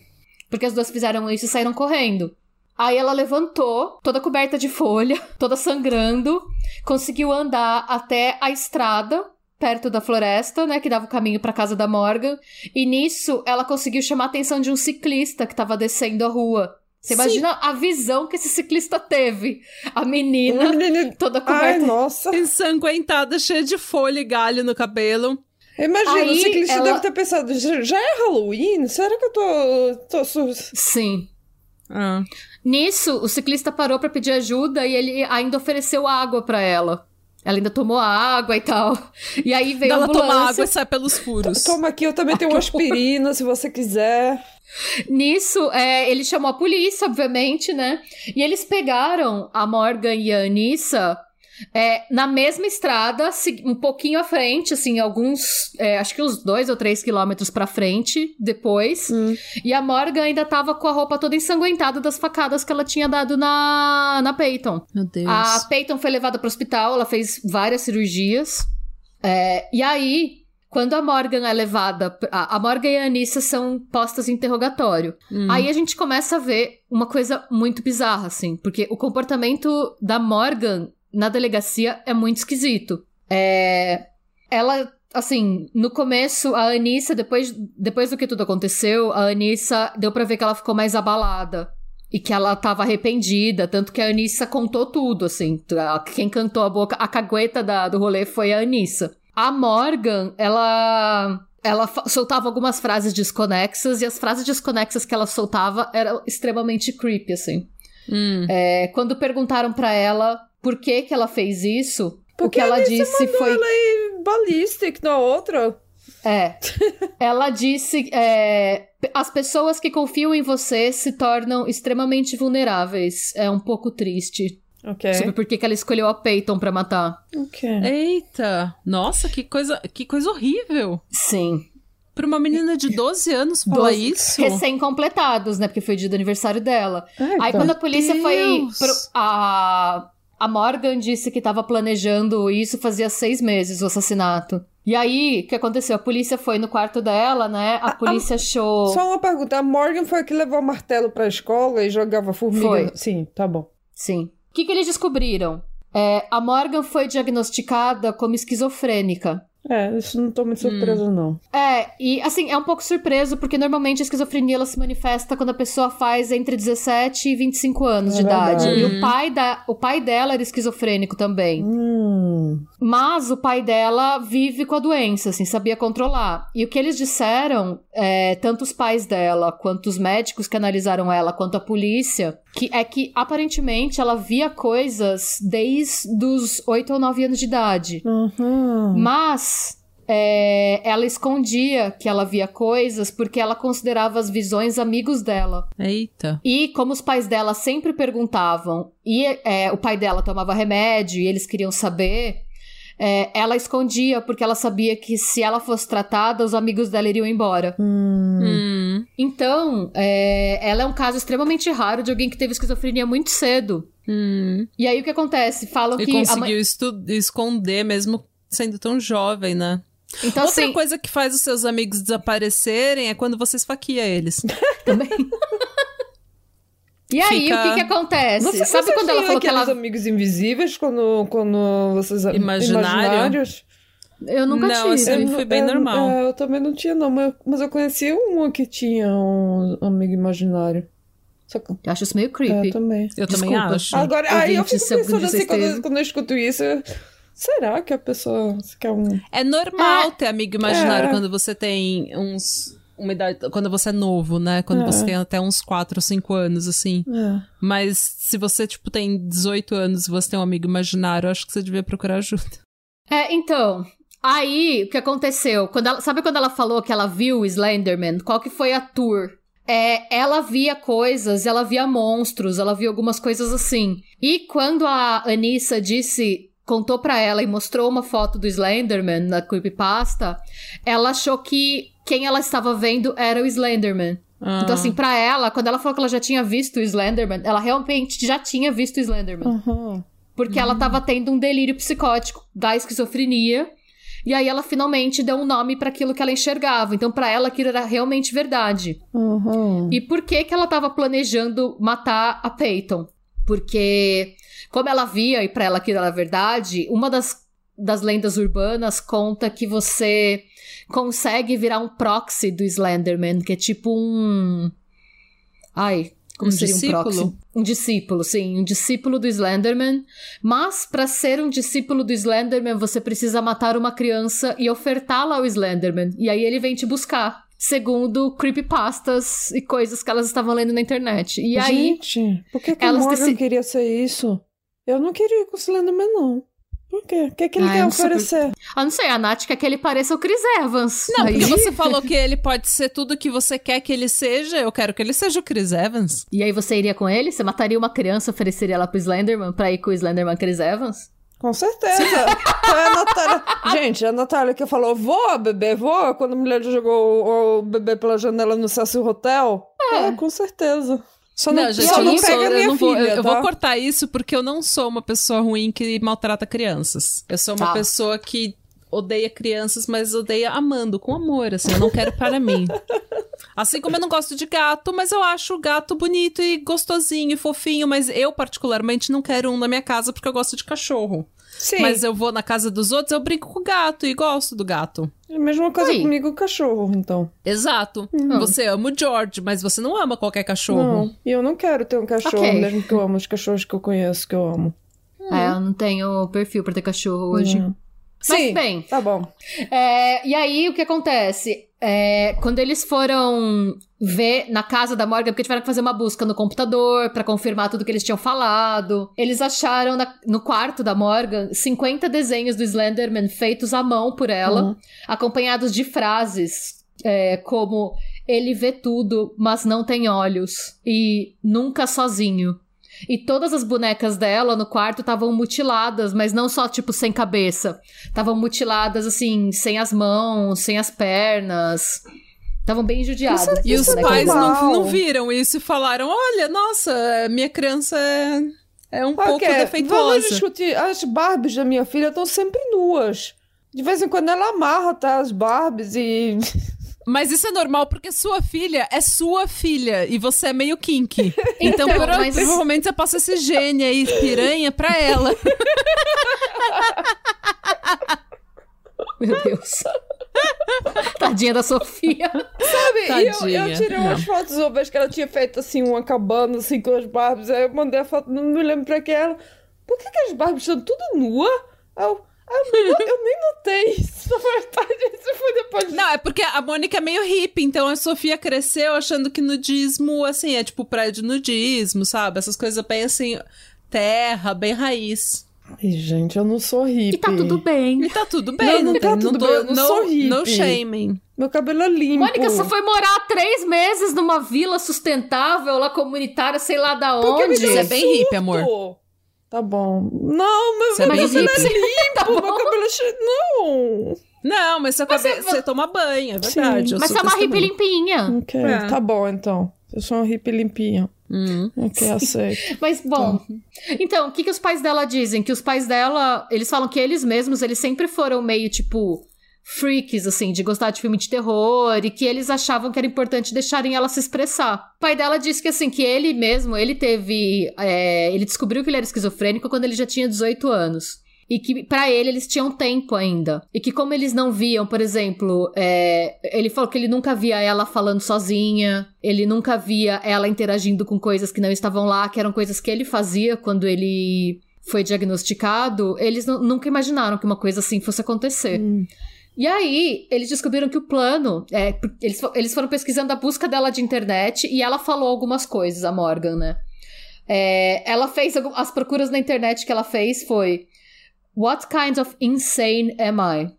Speaker 3: Porque as duas fizeram isso e saíram correndo. Aí ela levantou, toda coberta de folha, toda sangrando, conseguiu andar até a estrada, perto da floresta, né, que dava o caminho pra casa da Morgan. E nisso ela conseguiu chamar a atenção de um ciclista que tava descendo a rua. Você
Speaker 1: Sim.
Speaker 3: imagina a visão que esse ciclista teve? A menina
Speaker 2: menina-
Speaker 3: toda
Speaker 2: Ai,
Speaker 3: coberta.
Speaker 2: nossa.
Speaker 1: Ensanguentada, cheia de folha e galho no cabelo.
Speaker 2: Imagina,
Speaker 3: Aí
Speaker 2: o ciclista
Speaker 3: ela-
Speaker 2: deve ter pensado, já é Halloween? Será que eu tô... tô
Speaker 3: Sim.
Speaker 1: Ah.
Speaker 3: Nisso, o ciclista parou pra pedir ajuda e ele ainda ofereceu água pra ela. Ela ainda tomou água e tal. E aí veio a
Speaker 1: Ela
Speaker 3: ambulância.
Speaker 1: toma água e sai pelos furos.
Speaker 2: Toma aqui, eu também tenho uma aspirina, se você quiser.
Speaker 3: Nisso, é, ele chamou a polícia, obviamente, né? E eles pegaram a Morgan e a Anissa é, na mesma estrada, um pouquinho à frente, assim, alguns, é, acho que uns dois ou três quilômetros pra frente, depois.
Speaker 2: Hum.
Speaker 3: E a Morgan ainda tava com a roupa toda ensanguentada das facadas que ela tinha dado na, na Peyton.
Speaker 1: Meu Deus.
Speaker 3: A Peyton foi levada pro hospital, ela fez várias cirurgias. É, e aí, quando a Morgan é levada. A a Morgan e a Anissa são postas em interrogatório.
Speaker 1: Hum.
Speaker 3: Aí a gente começa a ver uma coisa muito bizarra, assim, porque o comportamento da Morgan na delegacia é muito esquisito. É, ela, assim, no começo, a Anissa, depois, depois do que tudo aconteceu, a Anissa deu pra ver que ela ficou mais abalada. E que ela tava arrependida, tanto que a Anissa contou tudo, assim. Quem cantou a boca, a cagueta da- do rolê foi a Anissa. A Morgan, ela. Ela soltava algumas frases desconexas, e as frases desconexas que ela soltava eram extremamente creepy, assim.
Speaker 1: Hum.
Speaker 3: É, quando perguntaram pra ela por que que ela fez isso, o
Speaker 2: Porque
Speaker 3: que ela disse foi.
Speaker 2: ela ir ballistic na outra.
Speaker 3: É. ela disse. é, as pessoas que confiam em você se tornam extremamente vulneráveis. É um pouco triste.
Speaker 2: Ok.
Speaker 3: Sobre por que que ela escolheu a Peyton pra matar.
Speaker 2: Ok.
Speaker 1: Eita! Nossa, que coisa, que coisa horrível.
Speaker 3: Sim.
Speaker 1: Pra uma menina de 12 anos falar
Speaker 3: Doze-
Speaker 1: isso.
Speaker 3: Recém-completados, né? Porque foi o dia do aniversário dela.
Speaker 2: Eita.
Speaker 3: Aí quando a polícia foi.
Speaker 1: Deus!
Speaker 3: pro- a, a Morgan disse que tava planejando isso fazia seis meses, o assassinato. E aí, o que aconteceu? A polícia foi no quarto dela, né? A polícia achou.
Speaker 2: Só uma pergunta. A Morgan foi a que levou o martelo pra escola e jogava formiga?
Speaker 3: Foi.
Speaker 2: Sim, tá bom.
Speaker 3: Sim. O que, que eles descobriram? É, a Morgan foi diagnosticada como esquizofrênica.
Speaker 2: É, isso não tô muito surpresa, não.
Speaker 3: É, e assim, é um pouco surpreso, porque normalmente a esquizofrenia ela se manifesta quando a pessoa faz entre 17 e 25 anos de
Speaker 2: É
Speaker 3: idade.
Speaker 2: verdade.
Speaker 3: E o pai, da, o pai dela era esquizofrênico também.
Speaker 2: Hum.
Speaker 3: Mas o pai dela vive com a doença, assim, sabia controlar. E o que eles disseram, é, tanto os pais dela, quanto os médicos que analisaram ela, quanto a polícia, que é que aparentemente ela via coisas desde os 8 ou 9 anos de idade.
Speaker 2: Uhum.
Speaker 3: Mas é, ela escondia que ela via coisas porque ela considerava as visões amigos dela.
Speaker 1: Eita.
Speaker 3: E como os pais dela sempre perguntavam, e é, o pai dela tomava remédio e eles queriam saber, é, ela escondia porque ela sabia que se ela fosse tratada, os amigos dela iriam embora.
Speaker 1: Hum.
Speaker 3: Então, é, ela é um caso extremamente raro de alguém que teve esquizofrenia muito cedo.
Speaker 1: Hum.
Speaker 3: E aí o que acontece? Falam
Speaker 1: E
Speaker 3: que. a mãe-
Speaker 1: conseguiu esconder mesmo sendo tão jovem, né?
Speaker 3: Então,
Speaker 1: Outra
Speaker 3: assim,
Speaker 1: coisa que faz os seus amigos desaparecerem é quando você esfaqueia eles.
Speaker 3: também. E aí,
Speaker 1: Fica-
Speaker 3: o que que acontece?
Speaker 2: Você,
Speaker 3: Sabe
Speaker 2: você
Speaker 3: quando ela falou que ela.
Speaker 2: amigos invisíveis quando, quando vocês...
Speaker 1: Imaginário?
Speaker 2: Imaginários?
Speaker 3: Eu nunca
Speaker 1: Não,
Speaker 3: tive.
Speaker 1: assim, foi bem
Speaker 2: eu-
Speaker 1: normal.
Speaker 2: é, eu também não tinha, não. Mas, mas eu conheci uma que tinha um amigo imaginário. Só que...
Speaker 3: Eu acho isso meio
Speaker 2: É,
Speaker 3: creepy.
Speaker 2: eu também.
Speaker 1: Eu também
Speaker 3: Desculpa.
Speaker 1: acho.
Speaker 2: Agora, aí eu fico pensando assim, quando, eu- quando eu escuto isso, eu- será que a pessoa quer um...
Speaker 1: É normal ter amigo imaginário
Speaker 2: É.
Speaker 1: quando você tem uns. Uma idade. Quando você é novo, né? Quando
Speaker 2: É.
Speaker 1: você tem até uns 4 ou 5 anos, assim.
Speaker 2: É.
Speaker 1: Mas se você, tipo, tem 18 anos e você tem um amigo imaginário, eu acho que você devia procurar ajuda.
Speaker 3: É, então. Aí, o que aconteceu? Quando ela- sabe quando ela falou que ela viu o Slenderman? Qual que foi a tour? É, ela via coisas, ela via monstros, ela via algumas coisas assim. E quando a Anissa disse, contou pra ela e mostrou uma foto do Slenderman na creepypasta, ela achou que quem ela estava vendo era o Slenderman.
Speaker 1: Ah.
Speaker 3: Então, assim, pra ela, quando ela falou que ela já tinha visto o Slenderman, ela realmente já tinha visto o Slenderman.
Speaker 2: Aham.
Speaker 3: Porque ela tava tendo um delírio psicótico da esquizofrenia. E aí ela finalmente deu um nome pra aquilo que ela enxergava. Então pra ela aquilo era realmente verdade.
Speaker 2: Aham.
Speaker 3: E por que que ela tava planejando matar a Peyton? Porque como ela via e pra ela aquilo era verdade, uma das das lendas urbanas conta que você consegue virar um proxy do Slenderman, que é tipo um Ai, como
Speaker 1: Um
Speaker 3: seria
Speaker 1: discípulo?
Speaker 3: um proxy? Um discípulo, sim, um discípulo do Slenderman. Mas pra ser um discípulo do Slenderman, você precisa matar uma criança e ofertá-la ao Slenderman. E aí ele vem te buscar. Segundo creepypastas e coisas que elas estavam lendo na internet. E aí,
Speaker 2: Gente, por que, que
Speaker 3: elas
Speaker 2: o Morgan queria ser isso? Eu não queria ir com o Slenderman, não. Por quê? O que, que ele
Speaker 3: Ah,
Speaker 2: quer oferecer?
Speaker 3: ah, não sei, a Nath quer que ele pareça o Chris Evans.
Speaker 1: Não,
Speaker 3: aí...
Speaker 1: porque você falou que ele pode ser tudo que você quer que ele seja. Eu quero que ele seja o Chris Evans.
Speaker 3: E aí você iria com ele? Você mataria uma criança, ofereceria ela pro Slenderman pra ir com o Slenderman Chris Evans?
Speaker 2: Com certeza. Foi a Natália. Gente, a Natália que falou: voa, bebê, voa. Quando a mulher jogou o, o bebê pela janela no Cecil Hotel. É, com certeza. Só não,
Speaker 1: gente,
Speaker 2: só
Speaker 1: eu
Speaker 2: não
Speaker 1: não sou, eu
Speaker 2: minha
Speaker 1: não vou,
Speaker 2: filha,
Speaker 1: eu, eu
Speaker 2: tá?
Speaker 1: vou cortar isso porque eu não sou uma pessoa ruim que maltrata crianças. Eu sou uma
Speaker 3: Tá.
Speaker 1: pessoa que odeia crianças, mas odeia amando, com amor, assim, eu não quero para mim. Assim como eu não gosto de gato, mas eu acho o gato bonito e gostosinho e fofinho, mas eu particularmente não quero um na minha casa porque eu gosto de cachorro.
Speaker 2: Sim,
Speaker 1: Mas eu vou na casa dos outros, eu brinco com o gato e gosto do gato.
Speaker 2: é a mesma coisa comigo com o cachorro, então.
Speaker 1: Exato. Você ama o George, mas você não ama qualquer cachorro.
Speaker 2: Não, e eu não quero ter um cachorro,
Speaker 3: Ok.
Speaker 2: mesmo que eu amo os cachorros que eu conheço, que eu amo.
Speaker 3: É, eu não tenho perfil pra ter cachorro hoje.
Speaker 2: Hum.
Speaker 3: Mas
Speaker 2: Sim,
Speaker 3: bem,
Speaker 2: tá bom.
Speaker 3: É, e aí, o que acontece? É, quando eles foram ver na casa da Morgan, porque tiveram que fazer uma busca no computador pra confirmar tudo que eles tinham falado, eles acharam na- no quarto da Morgan 50 desenhos do Slenderman feitos à mão por ela,
Speaker 2: Uhum.
Speaker 3: acompanhados de frases é, como ele vê tudo, mas não tem olhos, e nunca sozinho. E todas as bonecas dela no quarto estavam mutiladas, mas não só, tipo, sem cabeça. Estavam mutiladas, assim, sem as mãos, sem as pernas. Estavam bem judiadas.
Speaker 2: Isso-
Speaker 1: E os
Speaker 2: é
Speaker 1: pais não, não viram isso e falaram: olha, nossa, minha criança é, é um pouco
Speaker 2: Vamos
Speaker 1: defeituosa.
Speaker 2: discutir. As Barbies da minha filha estão sempre nuas. De vez em quando ela amarra, tá? As Barbies e.
Speaker 1: Mas isso é normal porque sua filha é sua filha e você é meio kinky. Então,
Speaker 3: Então, mas-
Speaker 1: provavelmente você passa esse gênio aí, piranha, pra ela.
Speaker 3: Meu Deus. Tadinha da Sofia.
Speaker 2: Sabe? E eu, eu tirei
Speaker 1: Não.
Speaker 2: umas fotos uma vez que ela tinha feito assim uma cabana assim com as Barbies. Aí eu mandei a foto, não me lembro pra que ela. Por que, que as Barbies estão tudo nua? Aí Eu, aí eu, nem notei isso, na verdade. Isso foi depois de
Speaker 1: Não, é porque a Mônica é meio hippie, então a Sofia cresceu achando que nudismo, assim, é tipo praia de nudismo, sabe? Essas coisas bem assim, terra, bem raiz.
Speaker 2: Ai, gente, eu não sou hippie.
Speaker 3: E tá tudo bem.
Speaker 1: E tá tudo bem,
Speaker 2: Não,
Speaker 1: não,
Speaker 2: não
Speaker 1: tem,
Speaker 2: tá
Speaker 1: não
Speaker 2: tudo
Speaker 1: tô,
Speaker 2: bem, eu não
Speaker 1: no,
Speaker 2: sou hippie.
Speaker 1: no shaming.
Speaker 2: Meu cabelo é limpo.
Speaker 3: Mônica, você foi morar três meses numa vila sustentável, lá comunitária, sei lá da
Speaker 2: Porque me
Speaker 3: onde.
Speaker 2: deu
Speaker 1: Você é bem
Speaker 2: surto.
Speaker 1: hippie, amor.
Speaker 2: Tá bom. Não, meu,
Speaker 1: Você é
Speaker 2: meu cabelo é limpo.
Speaker 3: Tá
Speaker 2: meu cabelo é cheio... Não.
Speaker 1: Não, mas seu
Speaker 3: Mas
Speaker 1: cabelo,
Speaker 3: você-
Speaker 1: você toma banho, é verdade.
Speaker 3: Mas você é uma hippie limpinha.
Speaker 2: Ok,
Speaker 1: É.
Speaker 2: tá bom então. Eu sou um hippie limpinha.
Speaker 1: Hum.
Speaker 2: Ok, aceito.
Speaker 3: Mas, bom. Então, o que, que os pais dela dizem? Que os pais dela, eles falam que eles mesmos, eles sempre foram meio, tipo, freaks, assim, de gostar de filme de terror, e que eles achavam que era importante deixarem ela se expressar. O pai dela disse que, assim, que ele mesmo, ele teve. é, ele descobriu que ele era esquizofrênico quando ele já tinha 18 anos. E que pra ele eles tinham tempo ainda. E que como eles não viam, por exemplo, é, ele falou que ele nunca via ela falando sozinha, ele nunca via ela interagindo com coisas que não estavam lá, que eram coisas que ele fazia quando ele foi diagnosticado. Eles nu- nunca imaginaram que uma coisa assim fosse acontecer.
Speaker 2: Hum.
Speaker 3: E aí, eles descobriram que o plano. É, eles, eles foram pesquisando a busca dela de internet e ela falou algumas coisas, a Morgan, né? É, ela fez. As procuras na internet que ela fez foi. What kind of insane am I?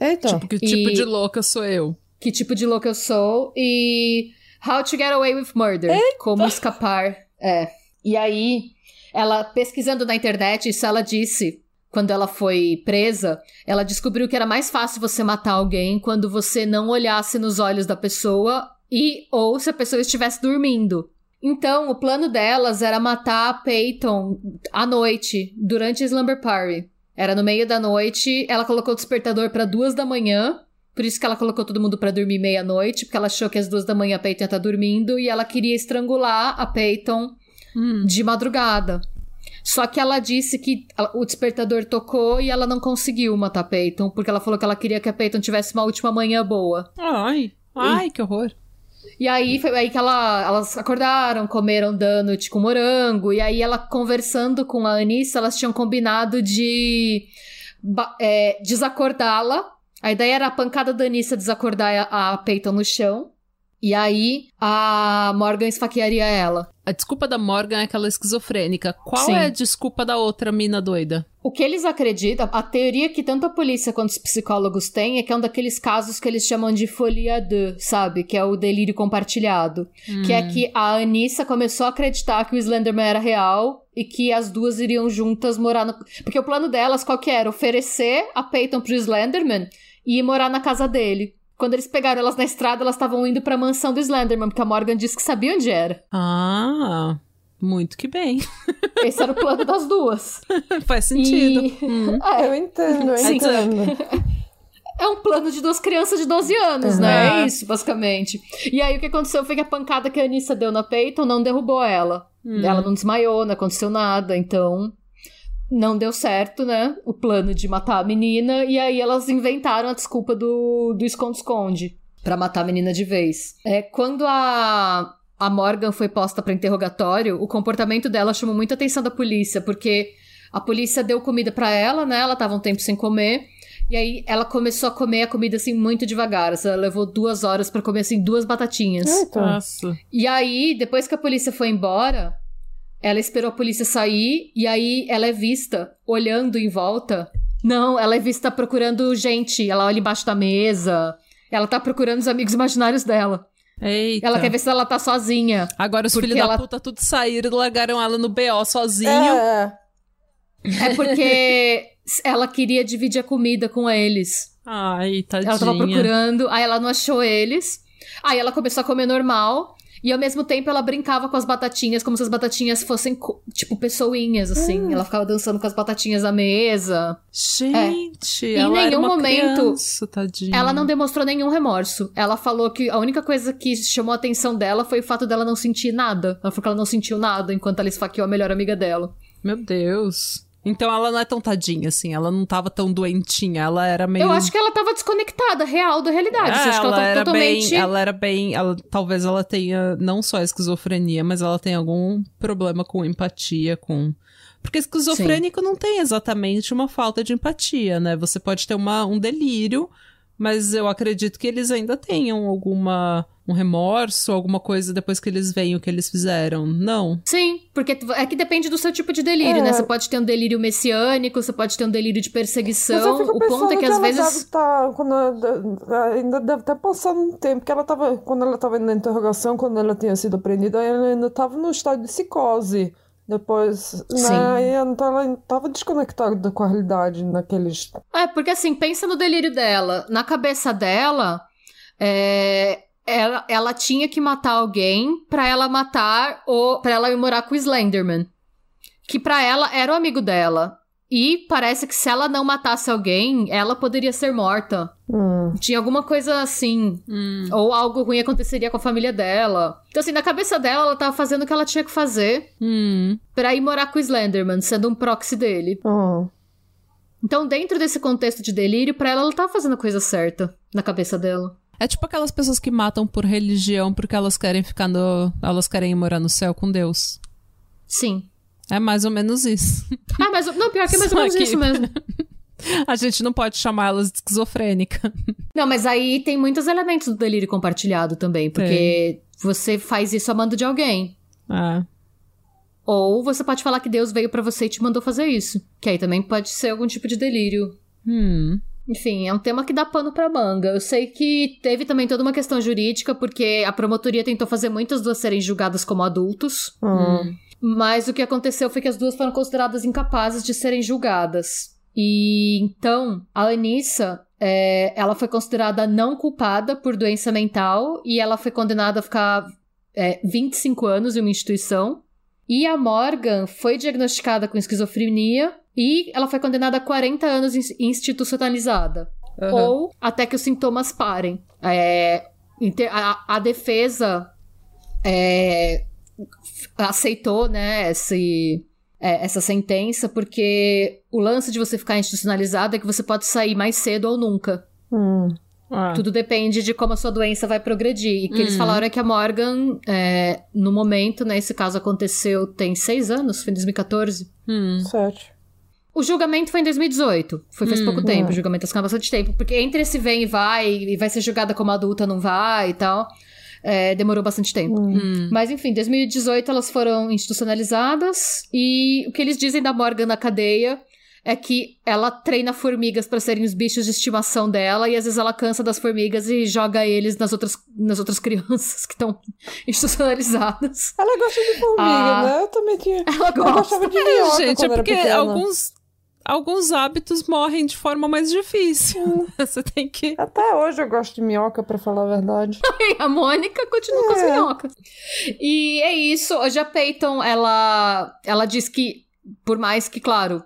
Speaker 2: Eita.
Speaker 1: Tipo, que tipo
Speaker 3: E-
Speaker 1: de louca sou eu?
Speaker 3: Que tipo de louca eu sou? E. How to get away with murder. Como escapar. É. E aí, ela pesquisando na internet, isso ela disse. Quando ela foi presa, ela descobriu que era mais fácil você matar alguém quando você não olhasse nos olhos da pessoa e ou se a pessoa estivesse dormindo. Então, o plano delas era matar a Peyton à noite, durante a slumber party. Era no meio da noite, ela colocou o despertador para duas da manhã, por isso que ela colocou todo mundo pra dormir meia-noite, porque ela achou que às duas da manhã a Peyton ia estar dormindo e ela queria estrangular a Peyton
Speaker 1: Hum.
Speaker 3: de madrugada. Só que ela disse que o despertador tocou e ela não conseguiu matar Peyton, porque ela falou que ela queria que a Peyton tivesse uma última manhã boa.
Speaker 1: Ai, ai, que horror.
Speaker 3: E aí foi aí que ela, elas acordaram, comeram donut com morango, e aí ela conversando com a Anissa, elas tinham combinado de é, desacordá-la. A ideia era a pancada da Anissa desacordar a, a Peyton no chão. E aí a Morgan esfaquearia ela.
Speaker 1: A desculpa da Morgan é aquela esquizofrênica. Qual
Speaker 3: Sim.
Speaker 1: é a desculpa da outra mina doida?
Speaker 3: O que eles acreditam, a teoria que tanto a polícia quanto os psicólogos têm é que é um daqueles casos que eles chamam de folie à deux, sabe? Que é o delírio compartilhado. Que é que a Anissa começou a acreditar que o Slenderman era real e que as duas iriam juntas morar no... Porque o plano delas, qual que era? Oferecer a Peyton pro Slenderman e ir morar na casa dele. Quando eles pegaram elas na estrada, elas estavam indo pra mansão do Slenderman, porque a Morgan disse que sabia onde era.
Speaker 1: Ah, muito que bem.
Speaker 3: Esse era o plano das duas.
Speaker 1: Faz sentido.
Speaker 3: E-
Speaker 1: Hum.
Speaker 2: Ah, eu entendo, eu
Speaker 3: Sim.
Speaker 2: entendo.
Speaker 3: É um plano de duas crianças de 12 anos,
Speaker 2: Uhum.
Speaker 3: né? É isso, basicamente. E aí o que aconteceu foi que a pancada que a Anissa deu na Peyton não derrubou ela.
Speaker 1: Hum.
Speaker 3: Ela não desmaiou, não aconteceu nada, então não deu certo, né? O plano de matar a menina. E aí elas inventaram a desculpa do, do esconde-esconde pra matar a menina de vez. É, quando a, a Morgan foi posta pra interrogatório, o comportamento dela chamou muita atenção da polícia, porque a polícia deu comida pra ela, né? Ela tava um tempo sem comer. E aí ela começou a comer a comida assim muito devagar. Ela levou duas horas pra comer assim duas batatinhas.
Speaker 2: Eita.
Speaker 1: Nossa.
Speaker 3: E aí, depois que a polícia foi embora, ela esperou a polícia sair e aí ela é vista olhando em volta. Não, ela é vista procurando gente. Ela olha embaixo da mesa. Ela tá procurando os amigos imaginários dela.
Speaker 1: Eita.
Speaker 3: Ela quer ver se ela tá sozinha.
Speaker 1: Agora os filhos
Speaker 3: ela-
Speaker 1: da puta tudo saíram e largaram ela no BO sozinho.
Speaker 2: É,
Speaker 3: É porque ela queria dividir a comida com eles.
Speaker 1: Ai, tadinha.
Speaker 3: Ela tava procurando, aí ela não achou eles. Aí ela começou a comer normal. E ao mesmo tempo ela brincava com as batatinhas, como se as batatinhas fossem, tipo, pessoinhas, assim. Ela ficava dançando com as batatinhas à mesa.
Speaker 1: Gente,
Speaker 3: Em
Speaker 1: ela era
Speaker 3: nenhum momento,
Speaker 1: criança, tadinha.
Speaker 3: Ela não demonstrou nenhum remorso. Ela falou que a única coisa que chamou a atenção dela foi o fato dela não sentir nada. Ela falou que ela não sentiu nada enquanto ela esfaqueou a melhor amiga dela.
Speaker 1: Meu Deus. Então ela não é tão tadinha, assim. Ela não tava tão doentinha. Ela era meio...
Speaker 3: Eu acho que ela tava desconectada, real, da realidade.
Speaker 1: É,
Speaker 3: acha que ela
Speaker 1: era
Speaker 3: totalmente.
Speaker 1: bem, ela era bem, ela, talvez ela tenha não só esquizofrenia, mas ela tem algum problema com empatia, com porque esquizofrênico não tem exatamente uma falta de empatia, né? Você pode ter uma, um delírio, mas eu acredito que eles ainda tenham alguma um remorso, alguma coisa depois que eles veem o que eles fizeram. Não.
Speaker 3: Sim, porque é que depende do seu tipo de delírio,
Speaker 2: É.
Speaker 3: né? Você pode ter um delírio messiânico, você pode ter um delírio de
Speaker 2: Mas eu
Speaker 3: perseguição.
Speaker 2: fico
Speaker 3: O ponto é que às
Speaker 2: ela
Speaker 3: vezes.
Speaker 2: Deve tá, quando ela- ainda deve estar passando um tempo, que ela tava, quando ela estava na interrogação, quando ela tinha sido prendida, ela ainda estava no estado de psicose. Depois,
Speaker 3: Sim.
Speaker 2: né? Então ela estava desconectada com a realidade naqueles.
Speaker 3: É, porque assim, pensa no delírio dela. Na cabeça dela, é, ela, ela tinha que matar alguém pra ela matar ou para ela ir morar com o Slenderman. Que pra ela era o amigo dela. E parece que se ela não matasse alguém, ela poderia ser morta.
Speaker 2: Hum.
Speaker 3: Tinha alguma coisa assim.
Speaker 1: Hum.
Speaker 3: Ou algo ruim aconteceria com a família dela. Então, assim, na cabeça dela, ela tava fazendo o que ela tinha que fazer
Speaker 1: Hum.
Speaker 3: pra ir morar com o Slenderman, sendo um proxy dele.
Speaker 2: Ah.
Speaker 3: Então, dentro desse contexto de delírio, pra ela, ela tava fazendo a coisa certa na cabeça dela.
Speaker 1: É tipo aquelas pessoas que matam por religião porque elas querem ficar no. Elas querem morar no céu com Deus.
Speaker 3: Sim.
Speaker 1: É mais ou menos isso.
Speaker 3: Ah, mas não, pior que é mais ou menos
Speaker 1: que-
Speaker 3: isso mesmo.
Speaker 1: A gente não pode chamar elas de esquizofrênica.
Speaker 3: Não, mas aí tem muitos elementos do delírio compartilhado também, porque você faz isso amando de alguém.
Speaker 1: É.
Speaker 3: Ou você pode falar que Deus veio pra você e te mandou fazer isso. Que aí também pode ser algum tipo de delírio.
Speaker 1: Hum.
Speaker 3: Enfim, é um tema que dá pano pra manga. Eu sei que teve também toda uma questão jurídica, porque a promotoria tentou fazer muitas duas serem julgadas como adultos.
Speaker 2: Ah.
Speaker 3: Mas o que aconteceu foi que as duas foram consideradas incapazes de serem julgadas. E então, a Anissa, é, ela foi considerada não culpada por doença mental e ela foi condenada a ficar é, 25 anos em uma instituição. E a Morgan foi diagnosticada com esquizofrenia e ela foi condenada a 40 anos ins- institucionalizada
Speaker 2: Aham.
Speaker 3: ou até que os sintomas parem. É, a, a defesa é, aceitou né, esse, é, essa sentença porque o lance de você ficar institucionalizado é que você pode sair mais cedo ou nunca.
Speaker 2: Hum.
Speaker 1: Ah.
Speaker 3: Tudo depende de como a sua doença vai progredir. E que eles
Speaker 1: Uhum.
Speaker 3: falaram é que a Morgan, é, no momento, né, esse caso aconteceu tem seis anos, foi em 2014.
Speaker 1: Hum.
Speaker 2: Sete.
Speaker 3: O julgamento foi em 2018. Foi faz
Speaker 1: Hum.
Speaker 3: pouco tempo.
Speaker 2: Hum.
Speaker 3: O julgamento ficou bastante tempo. Porque entre esse vem e vai, e vai ser julgada como adulta, não vai e tal, é, demorou bastante tempo.
Speaker 1: Hum.
Speaker 3: Mas enfim, em 2018 elas foram institucionalizadas. E o que eles dizem da Morgan na cadeia é que ela treina formigas pra serem os bichos de estimação dela. E às vezes ela cansa das formigas e joga eles nas outras, nas outras crianças que estão institucionalizadas.
Speaker 2: Ela gosta de formiga,
Speaker 3: Ah.
Speaker 2: né? Eu também tinha.
Speaker 3: Ela
Speaker 2: Eu
Speaker 3: gosta.
Speaker 2: gostava de
Speaker 1: É,
Speaker 2: minhoca
Speaker 1: gente, é
Speaker 2: quando era
Speaker 1: porque alguns, alguns hábitos morrem de forma mais difícil. Você tem que.
Speaker 2: Até hoje eu gosto de minhoca, pra falar a verdade.
Speaker 3: E a Mônica continua com as
Speaker 2: É.
Speaker 3: minhocas. E é isso. Hoje a Peyton, ela, ela diz que, por mais que, claro,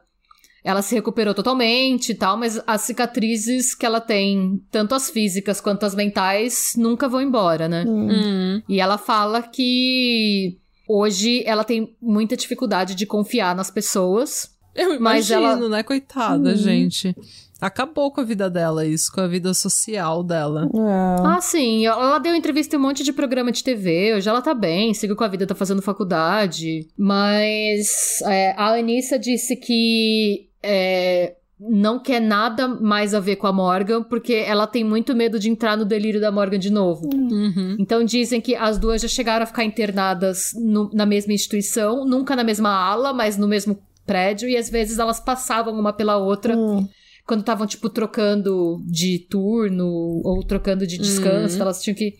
Speaker 3: ela se recuperou totalmente e tal, mas as cicatrizes que ela tem, tanto as físicas quanto as mentais, nunca vão embora, né?
Speaker 2: Hum.
Speaker 1: Hum.
Speaker 3: E ela fala que hoje ela tem muita dificuldade de confiar nas pessoas.
Speaker 1: Eu
Speaker 3: Mas
Speaker 1: imagino,
Speaker 3: ela-
Speaker 1: né? Coitada,
Speaker 2: Uhum.
Speaker 1: gente. Acabou com a vida dela, isso, com a vida social dela.
Speaker 2: É.
Speaker 3: Ah, sim. Ela deu entrevista em um monte de programa de TV. Hoje ela tá bem, seguiu com a vida, tá fazendo faculdade. Mas é, a Anissa disse que é, não quer nada mais a ver com a Morgan, porque ela tem muito medo de entrar no delírio da Morgan de novo.
Speaker 1: Uhum.
Speaker 3: Então dizem que as duas já chegaram a ficar internadas no- na mesma instituição, nunca na mesma ala, mas no mesmo prédio, e às vezes elas passavam uma pela outra
Speaker 2: Hum.
Speaker 3: quando estavam, tipo, trocando de turno ou trocando de descanso,
Speaker 1: Uhum.
Speaker 3: elas tinham que.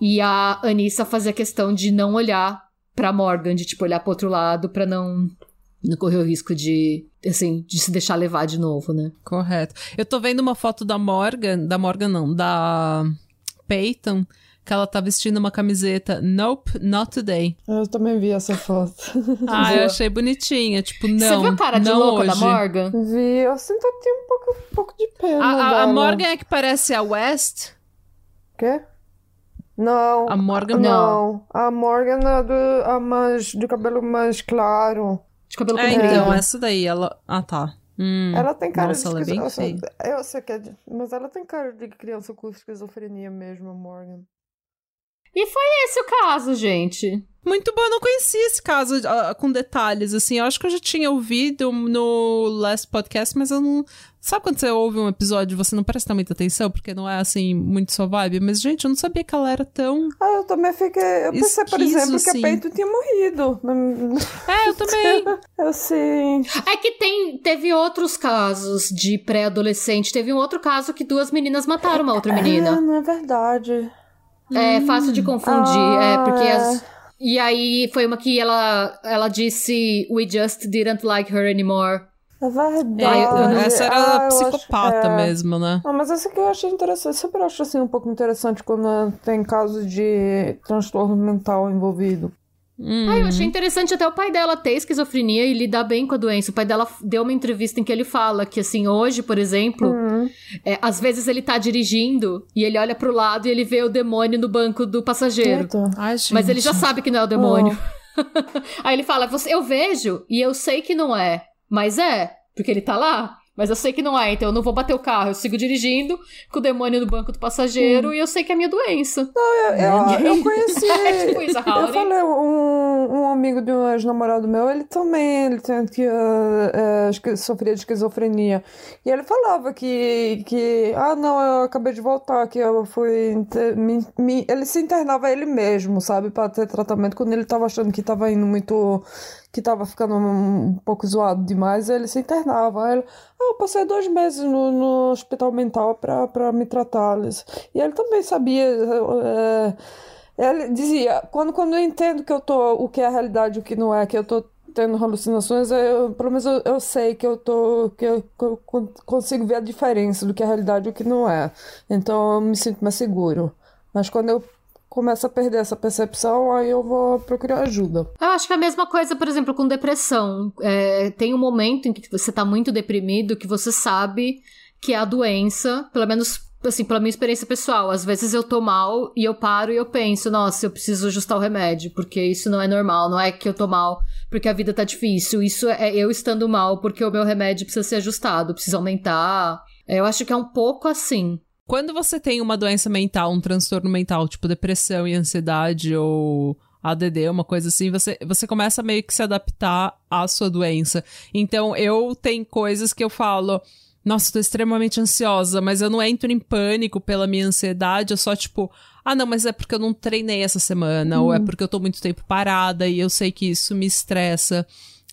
Speaker 3: E a Anissa fazia questão de não olhar pra Morgan, de, tipo, olhar pro outro lado pra não. Não correr o risco de, assim, de se deixar levar de novo, né?
Speaker 1: Correto. Eu tô vendo uma foto da Morgan, da Morgan não, da Peyton, que ela tá vestindo uma camiseta Nope, Not Today.
Speaker 2: Eu também vi essa foto.
Speaker 1: Ah, eu achei bonitinha. Tipo, não,
Speaker 3: Você viu a cara de
Speaker 1: não
Speaker 3: louca
Speaker 1: hoje.
Speaker 3: da Morgan?
Speaker 2: vi, eu sinto que tinha um pouco, um pouco de pena.
Speaker 1: A, a- a. Morgan é que parece a West?
Speaker 2: Quê? Não.
Speaker 1: A Morgan
Speaker 2: Não. A Morgan é do, a mais, de cabelo mais claro.
Speaker 3: De cabelo
Speaker 1: É,
Speaker 3: comprido.
Speaker 1: então, essa daí, ela... Ah, tá. Hum.
Speaker 2: Ela tem cara
Speaker 1: Nossa,
Speaker 2: de
Speaker 1: ela é.
Speaker 2: Eu sei que é de... Mas ela tem cara de criança com esquizofrenia mesmo, a Morgan.
Speaker 3: E foi esse o caso, gente.
Speaker 1: Muito bom, eu não conhecia esse caso uh, com detalhes, assim. Eu acho que eu já tinha ouvido no last podcast, mas eu não. Sabe quando você ouve um episódio e você não presta muita atenção, porque não é assim, muito sua vibe? Mas, gente, eu não sabia que ela era tão.
Speaker 2: Ah, eu também fiquei. Eu pensei, por exemplo, assim. que a Peito tinha morrido.
Speaker 1: É, eu também.
Speaker 2: eu sim.
Speaker 3: É que tem, teve outros casos de pré-adolescente. Teve um outro caso que duas meninas mataram uma outra menina.
Speaker 2: É, não é verdade.
Speaker 3: É hum. fácil de confundir. Ah, é, porque as. E aí foi uma que ela, ela disse We just didn't like her anymore.
Speaker 2: É verdade.
Speaker 1: É, essa era ah, psicopata acho, é... mesmo, né?
Speaker 2: Não, mas essa que eu achei interessante. Sempre acho assim um pouco interessante quando tem casos de transtorno mental envolvido.
Speaker 3: Uhum. Ah, eu achei interessante até o pai dela ter esquizofrenia e lidar bem com a doença. O pai dela deu uma entrevista em que ele fala que, assim, hoje, por exemplo, uhum. é, às vezes ele tá dirigindo e ele olha pro lado e ele vê o demônio no banco do passageiro.
Speaker 1: Ai,
Speaker 3: Mas ele já sabe que não é o demônio. Oh. Aí ele fala: Eu vejo e eu sei que não é, mas é, porque ele tá lá. Mas eu sei que não é, então eu não vou bater o carro. Eu sigo dirigindo com o demônio no banco do passageiro hum. e eu sei que é minha doença.
Speaker 2: Não, eu, eu, eu conheci. é tipo isso, Eu falei, um amigo de um ex-namorado meu, ele também ele tem que, uh, uh, sofria de esquizofrenia. E ele falava que, que, ah, não, eu acabei de voltar, que eu fui. Me, me, ele se internava ele mesmo, sabe, para ter tratamento quando ele tava achando que tava indo muito que tava ficando um, pouco zoado demais, ele se internava. Ele, ah, eu passei dois meses no, no hospital mental para me tratar. E ele também sabia. É, ele dizia, quando, quando eu entendo que eu tô, o que é a realidade e o que não é, que eu tô tendo alucinações, eu, pelo menos eu, eu, sei que eu tô que eu, que eu, consigo ver a diferença do que é a realidade e o que não é. Então eu me sinto mais seguro. Mas quando eu começa a perder essa percepção, aí eu vou procurar ajuda.
Speaker 3: Eu acho que é a mesma coisa, por exemplo, com depressão. É, tem um momento em que você tá muito deprimido que você sabe que é a doença, pelo menos assim, pela minha experiência pessoal, às vezes eu tô mal e eu paro e eu penso, nossa, eu preciso ajustar o remédio, porque isso não é normal, não é que eu tô mal porque a vida tá difícil, isso é eu estando mal porque o meu remédio precisa ser ajustado, precisa aumentar. Eu acho que é um pouco assim.
Speaker 1: Quando você tem uma doença mental, um transtorno mental, tipo depressão e ansiedade ou ADD, uma coisa assim, você, você começa meio que se adaptar à sua doença. Então, eu tenho coisas que eu falo, nossa, tô extremamente ansiosa, mas eu não entro em pânico pela minha ansiedade, eu só tipo, ah, não, mas é porque eu não treinei essa semana, hum. ou é porque eu tô muito tempo parada e eu sei que isso me estressa.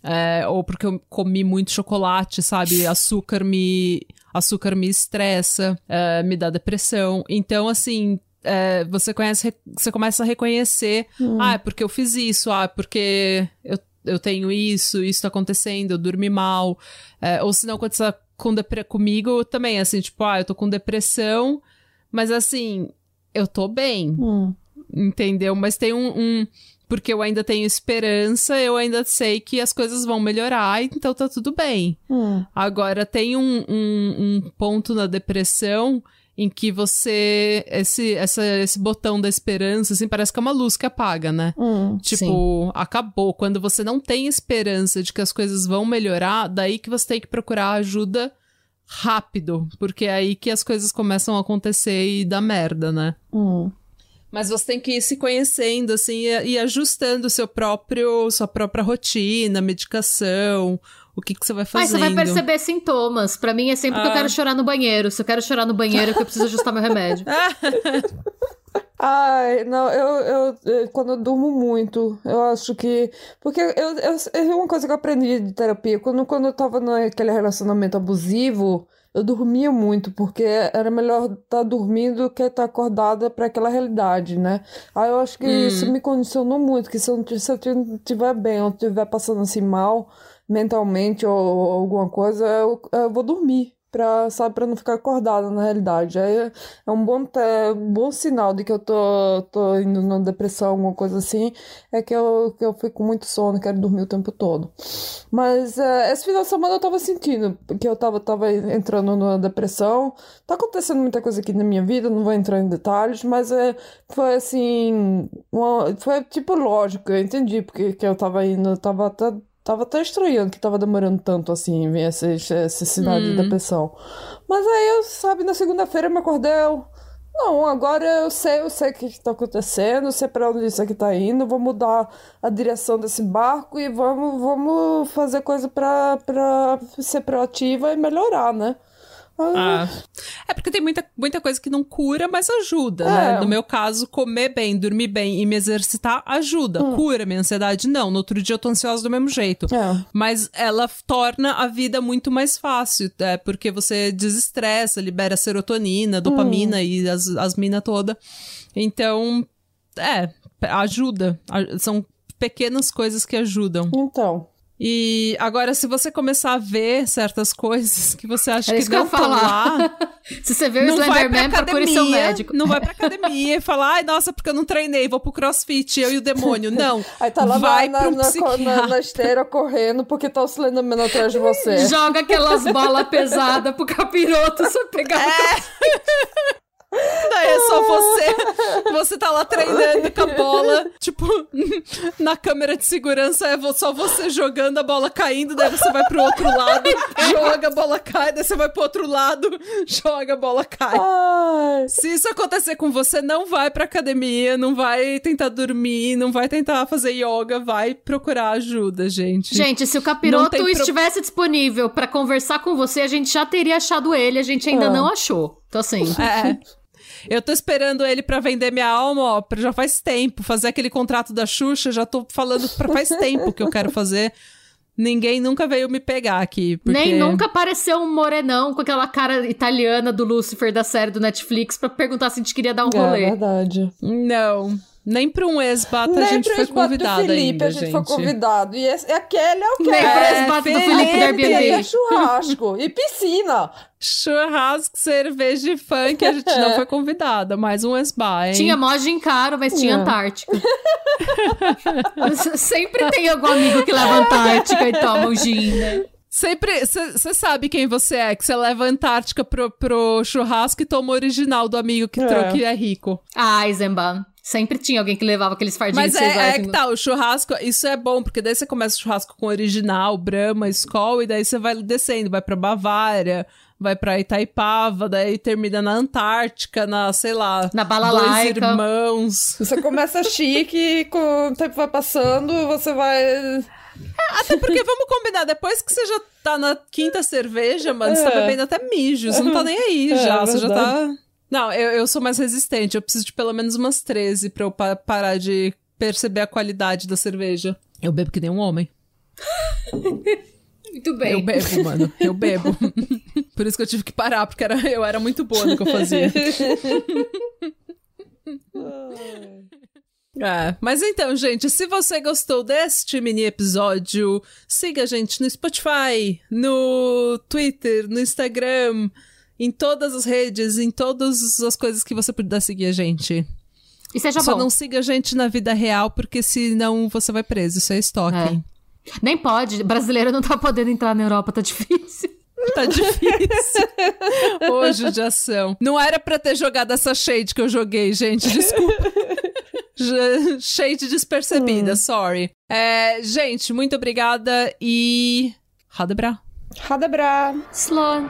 Speaker 1: É, ou porque eu comi muito chocolate, sabe? Açúcar me açúcar me estressa, uh, me dá depressão. Então, assim, é, você conhece, você começa a reconhecer, hum. ah, é porque eu fiz isso, ah, é porque eu, eu tenho isso, isso tá acontecendo, eu dormi mal. É, ou se não acontecer com depre comigo também, assim, tipo, ah, eu tô com depressão, mas assim, eu tô bem. Hum. Entendeu? Mas tem um, um porque eu ainda tenho esperança, eu ainda sei que as coisas vão melhorar, então tá tudo bem. Hum. Agora, tem um, um, um, ponto na depressão em que você. Esse, essa, esse botão da esperança, assim, parece que é uma luz que apaga, né? Hum, tipo, sim. acabou. Quando você não tem esperança de que as coisas vão melhorar, daí que você tem que procurar ajuda rápido, porque é aí que as coisas começam a acontecer e dá merda, né? Hum. Mas você tem que ir se conhecendo, assim, e, e ajustando seu próprio, sua própria rotina, medicação, o que, que você vai fazendo.
Speaker 3: Mas você vai perceber sintomas. Para mim é sempre ah. que eu ah. quero chorar no banheiro. Se eu quero chorar no banheiro, é que eu preciso ajustar meu remédio.
Speaker 2: Ai, não, eu, eu, quando eu durmo muito, eu acho que. Porque eu, eu, é uma coisa que eu aprendi de terapia. Quando, quando eu tava naquele relacionamento abusivo, eu dormia muito, porque era melhor estar tá dormindo do que estar tá acordada para aquela realidade, né? Aí eu acho que hum. isso me condicionou muito, que se eu, se eu estiver bem ou estiver passando assim mal mentalmente ou, ou alguma coisa, eu, eu vou dormir pra, sabe, pra não ficar acordada na realidade. Aí é um bom, é um bom sinal de que eu tô, tô indo numa depressão, alguma coisa assim, é que eu, que eu fico muito sono, quero dormir o tempo todo. Mas é, esse final de semana eu tava sentindo que eu tava, tava entrando numa depressão. Tá acontecendo muita coisa aqui na minha vida, não vou entrar em detalhes, mas é, foi assim, uma, foi tipo lógico, eu entendi porque que eu tava indo, eu tava até Tava até estranhando que tava demorando tanto assim, ver essa, cidade hum. de depressão. Mas aí, eu, sabe, na segunda-feira eu me acordei, eu... Não, agora eu sei, eu sei o que está acontecendo, eu sei para onde isso aqui está indo, vou mudar a direção desse barco e vamos, vamos fazer coisa para ser proativa e melhorar, né?
Speaker 1: Ah. É porque tem muita, muita coisa que não cura, mas ajuda, né? é. né? No meu caso, comer bem, dormir bem e me exercitar ajuda. Hum. Cura minha ansiedade? Não. No outro dia eu tô ansiosa do mesmo jeito. É. Mas ela torna a vida muito mais fácil, é, porque você desestressa, libera serotonina, dopamina hum. e as, as minas toda. Então, é, ajuda. São pequenas coisas que ajudam.
Speaker 2: Então.
Speaker 1: E agora, se você começar a ver certas coisas que você acha é que não estão lá.
Speaker 3: se você vê o Slenderman, procure seu médico.
Speaker 1: Não vai pra academia e falar, ai, nossa, porque eu não treinei, vou pro crossfit, eu e o demônio. Não.
Speaker 2: Aí tá lá vai na, na, na, na, esteira correndo porque tá o Slenderman atrás de você.
Speaker 3: Joga aquelas bolas pesadas pro capiroto você pegar é.
Speaker 1: Daí é só você. Você tá lá treinando com a bola. Tipo, na câmera de segurança é só você jogando a bola caindo. Daí você vai pro outro lado, joga a bola cai. Daí você vai pro outro lado, joga a bola cai. Ai. Se isso acontecer com você, não vai pra academia, não vai tentar dormir, não vai tentar fazer yoga, vai procurar ajuda, gente.
Speaker 3: Gente, se o capiroto pro... estivesse disponível para conversar com você, a gente já teria achado ele, a gente ainda ah. não achou. Então, assim.
Speaker 1: É. Eu tô esperando ele para vender minha alma, ó, já faz tempo. Fazer aquele contrato da Xuxa, já tô falando pra faz tempo que eu quero fazer. Ninguém nunca veio me pegar aqui. Porque...
Speaker 3: Nem nunca apareceu um morenão com aquela cara italiana do Lucifer da série do Netflix pra perguntar se a gente queria dar um é rolê.
Speaker 2: É verdade.
Speaker 1: Não. Nem pra um ex-bata a gente foi convidado do Felipe, ainda,
Speaker 2: a gente,
Speaker 1: gente,
Speaker 2: foi convidado. E esse, aquele é o que?
Speaker 3: Nem é, pro ex-bata do Felipe do Airbnb.
Speaker 2: É churrasco e piscina.
Speaker 1: Churrasco, cerveja e funk, a gente não foi convidada. Mais um ex-bar, hein?
Speaker 3: Tinha em caro, mas tinha Antártica. Sempre tem algum amigo que leva Antártica e toma o gin, né?
Speaker 1: Sempre, você sabe quem você é, que você leva a Antártica pro, pro churrasco e toma o original do amigo que, é. que é rico.
Speaker 3: Ah, Eisenbahn. Sempre tinha alguém que levava aqueles fardinhos.
Speaker 1: Mas é, é que tá, o churrasco, isso é bom, porque daí você começa o churrasco com original, Brahma, Skol, e daí você vai descendo, vai pra Bavária, vai pra Itaipava, daí termina na Antártica, na, sei lá,
Speaker 3: na Balalaica.
Speaker 1: Dois irmãos.
Speaker 2: Você começa chique e com o tempo vai passando, você vai... É,
Speaker 1: até porque, vamos combinar, depois que você já tá na quinta cerveja, mano, é. você tá é. bebendo até mijo, você não tá nem aí é, já, você já tá... Não, eu, eu sou mais resistente. Eu preciso de pelo menos umas 13 pra eu pa parar de perceber a qualidade da cerveja. Eu bebo que nem um homem.
Speaker 3: Muito bem.
Speaker 1: Eu bebo, mano. Eu bebo. Por isso que eu tive que parar, porque era, eu era muito boa no que eu fazia. É, mas então, gente, se você gostou deste mini episódio, siga a gente no Spotify, no Twitter, no Instagram, em todas as redes, em todas as coisas que você puder seguir a gente.
Speaker 3: E seja
Speaker 1: Só
Speaker 3: bom.
Speaker 1: não siga a gente na vida real, porque senão você vai preso. Isso é stalking.
Speaker 3: É. Nem pode. Brasileiro não tá podendo entrar na Europa, tá difícil.
Speaker 1: Tá difícil. Ô, judiação. Não era pra ter jogado essa shade que eu joguei, gente. Desculpa. shade despercebida, hum. sorry. É, gente, muito obrigada e. Hadebra.
Speaker 2: Hadebra.
Speaker 3: Sloan.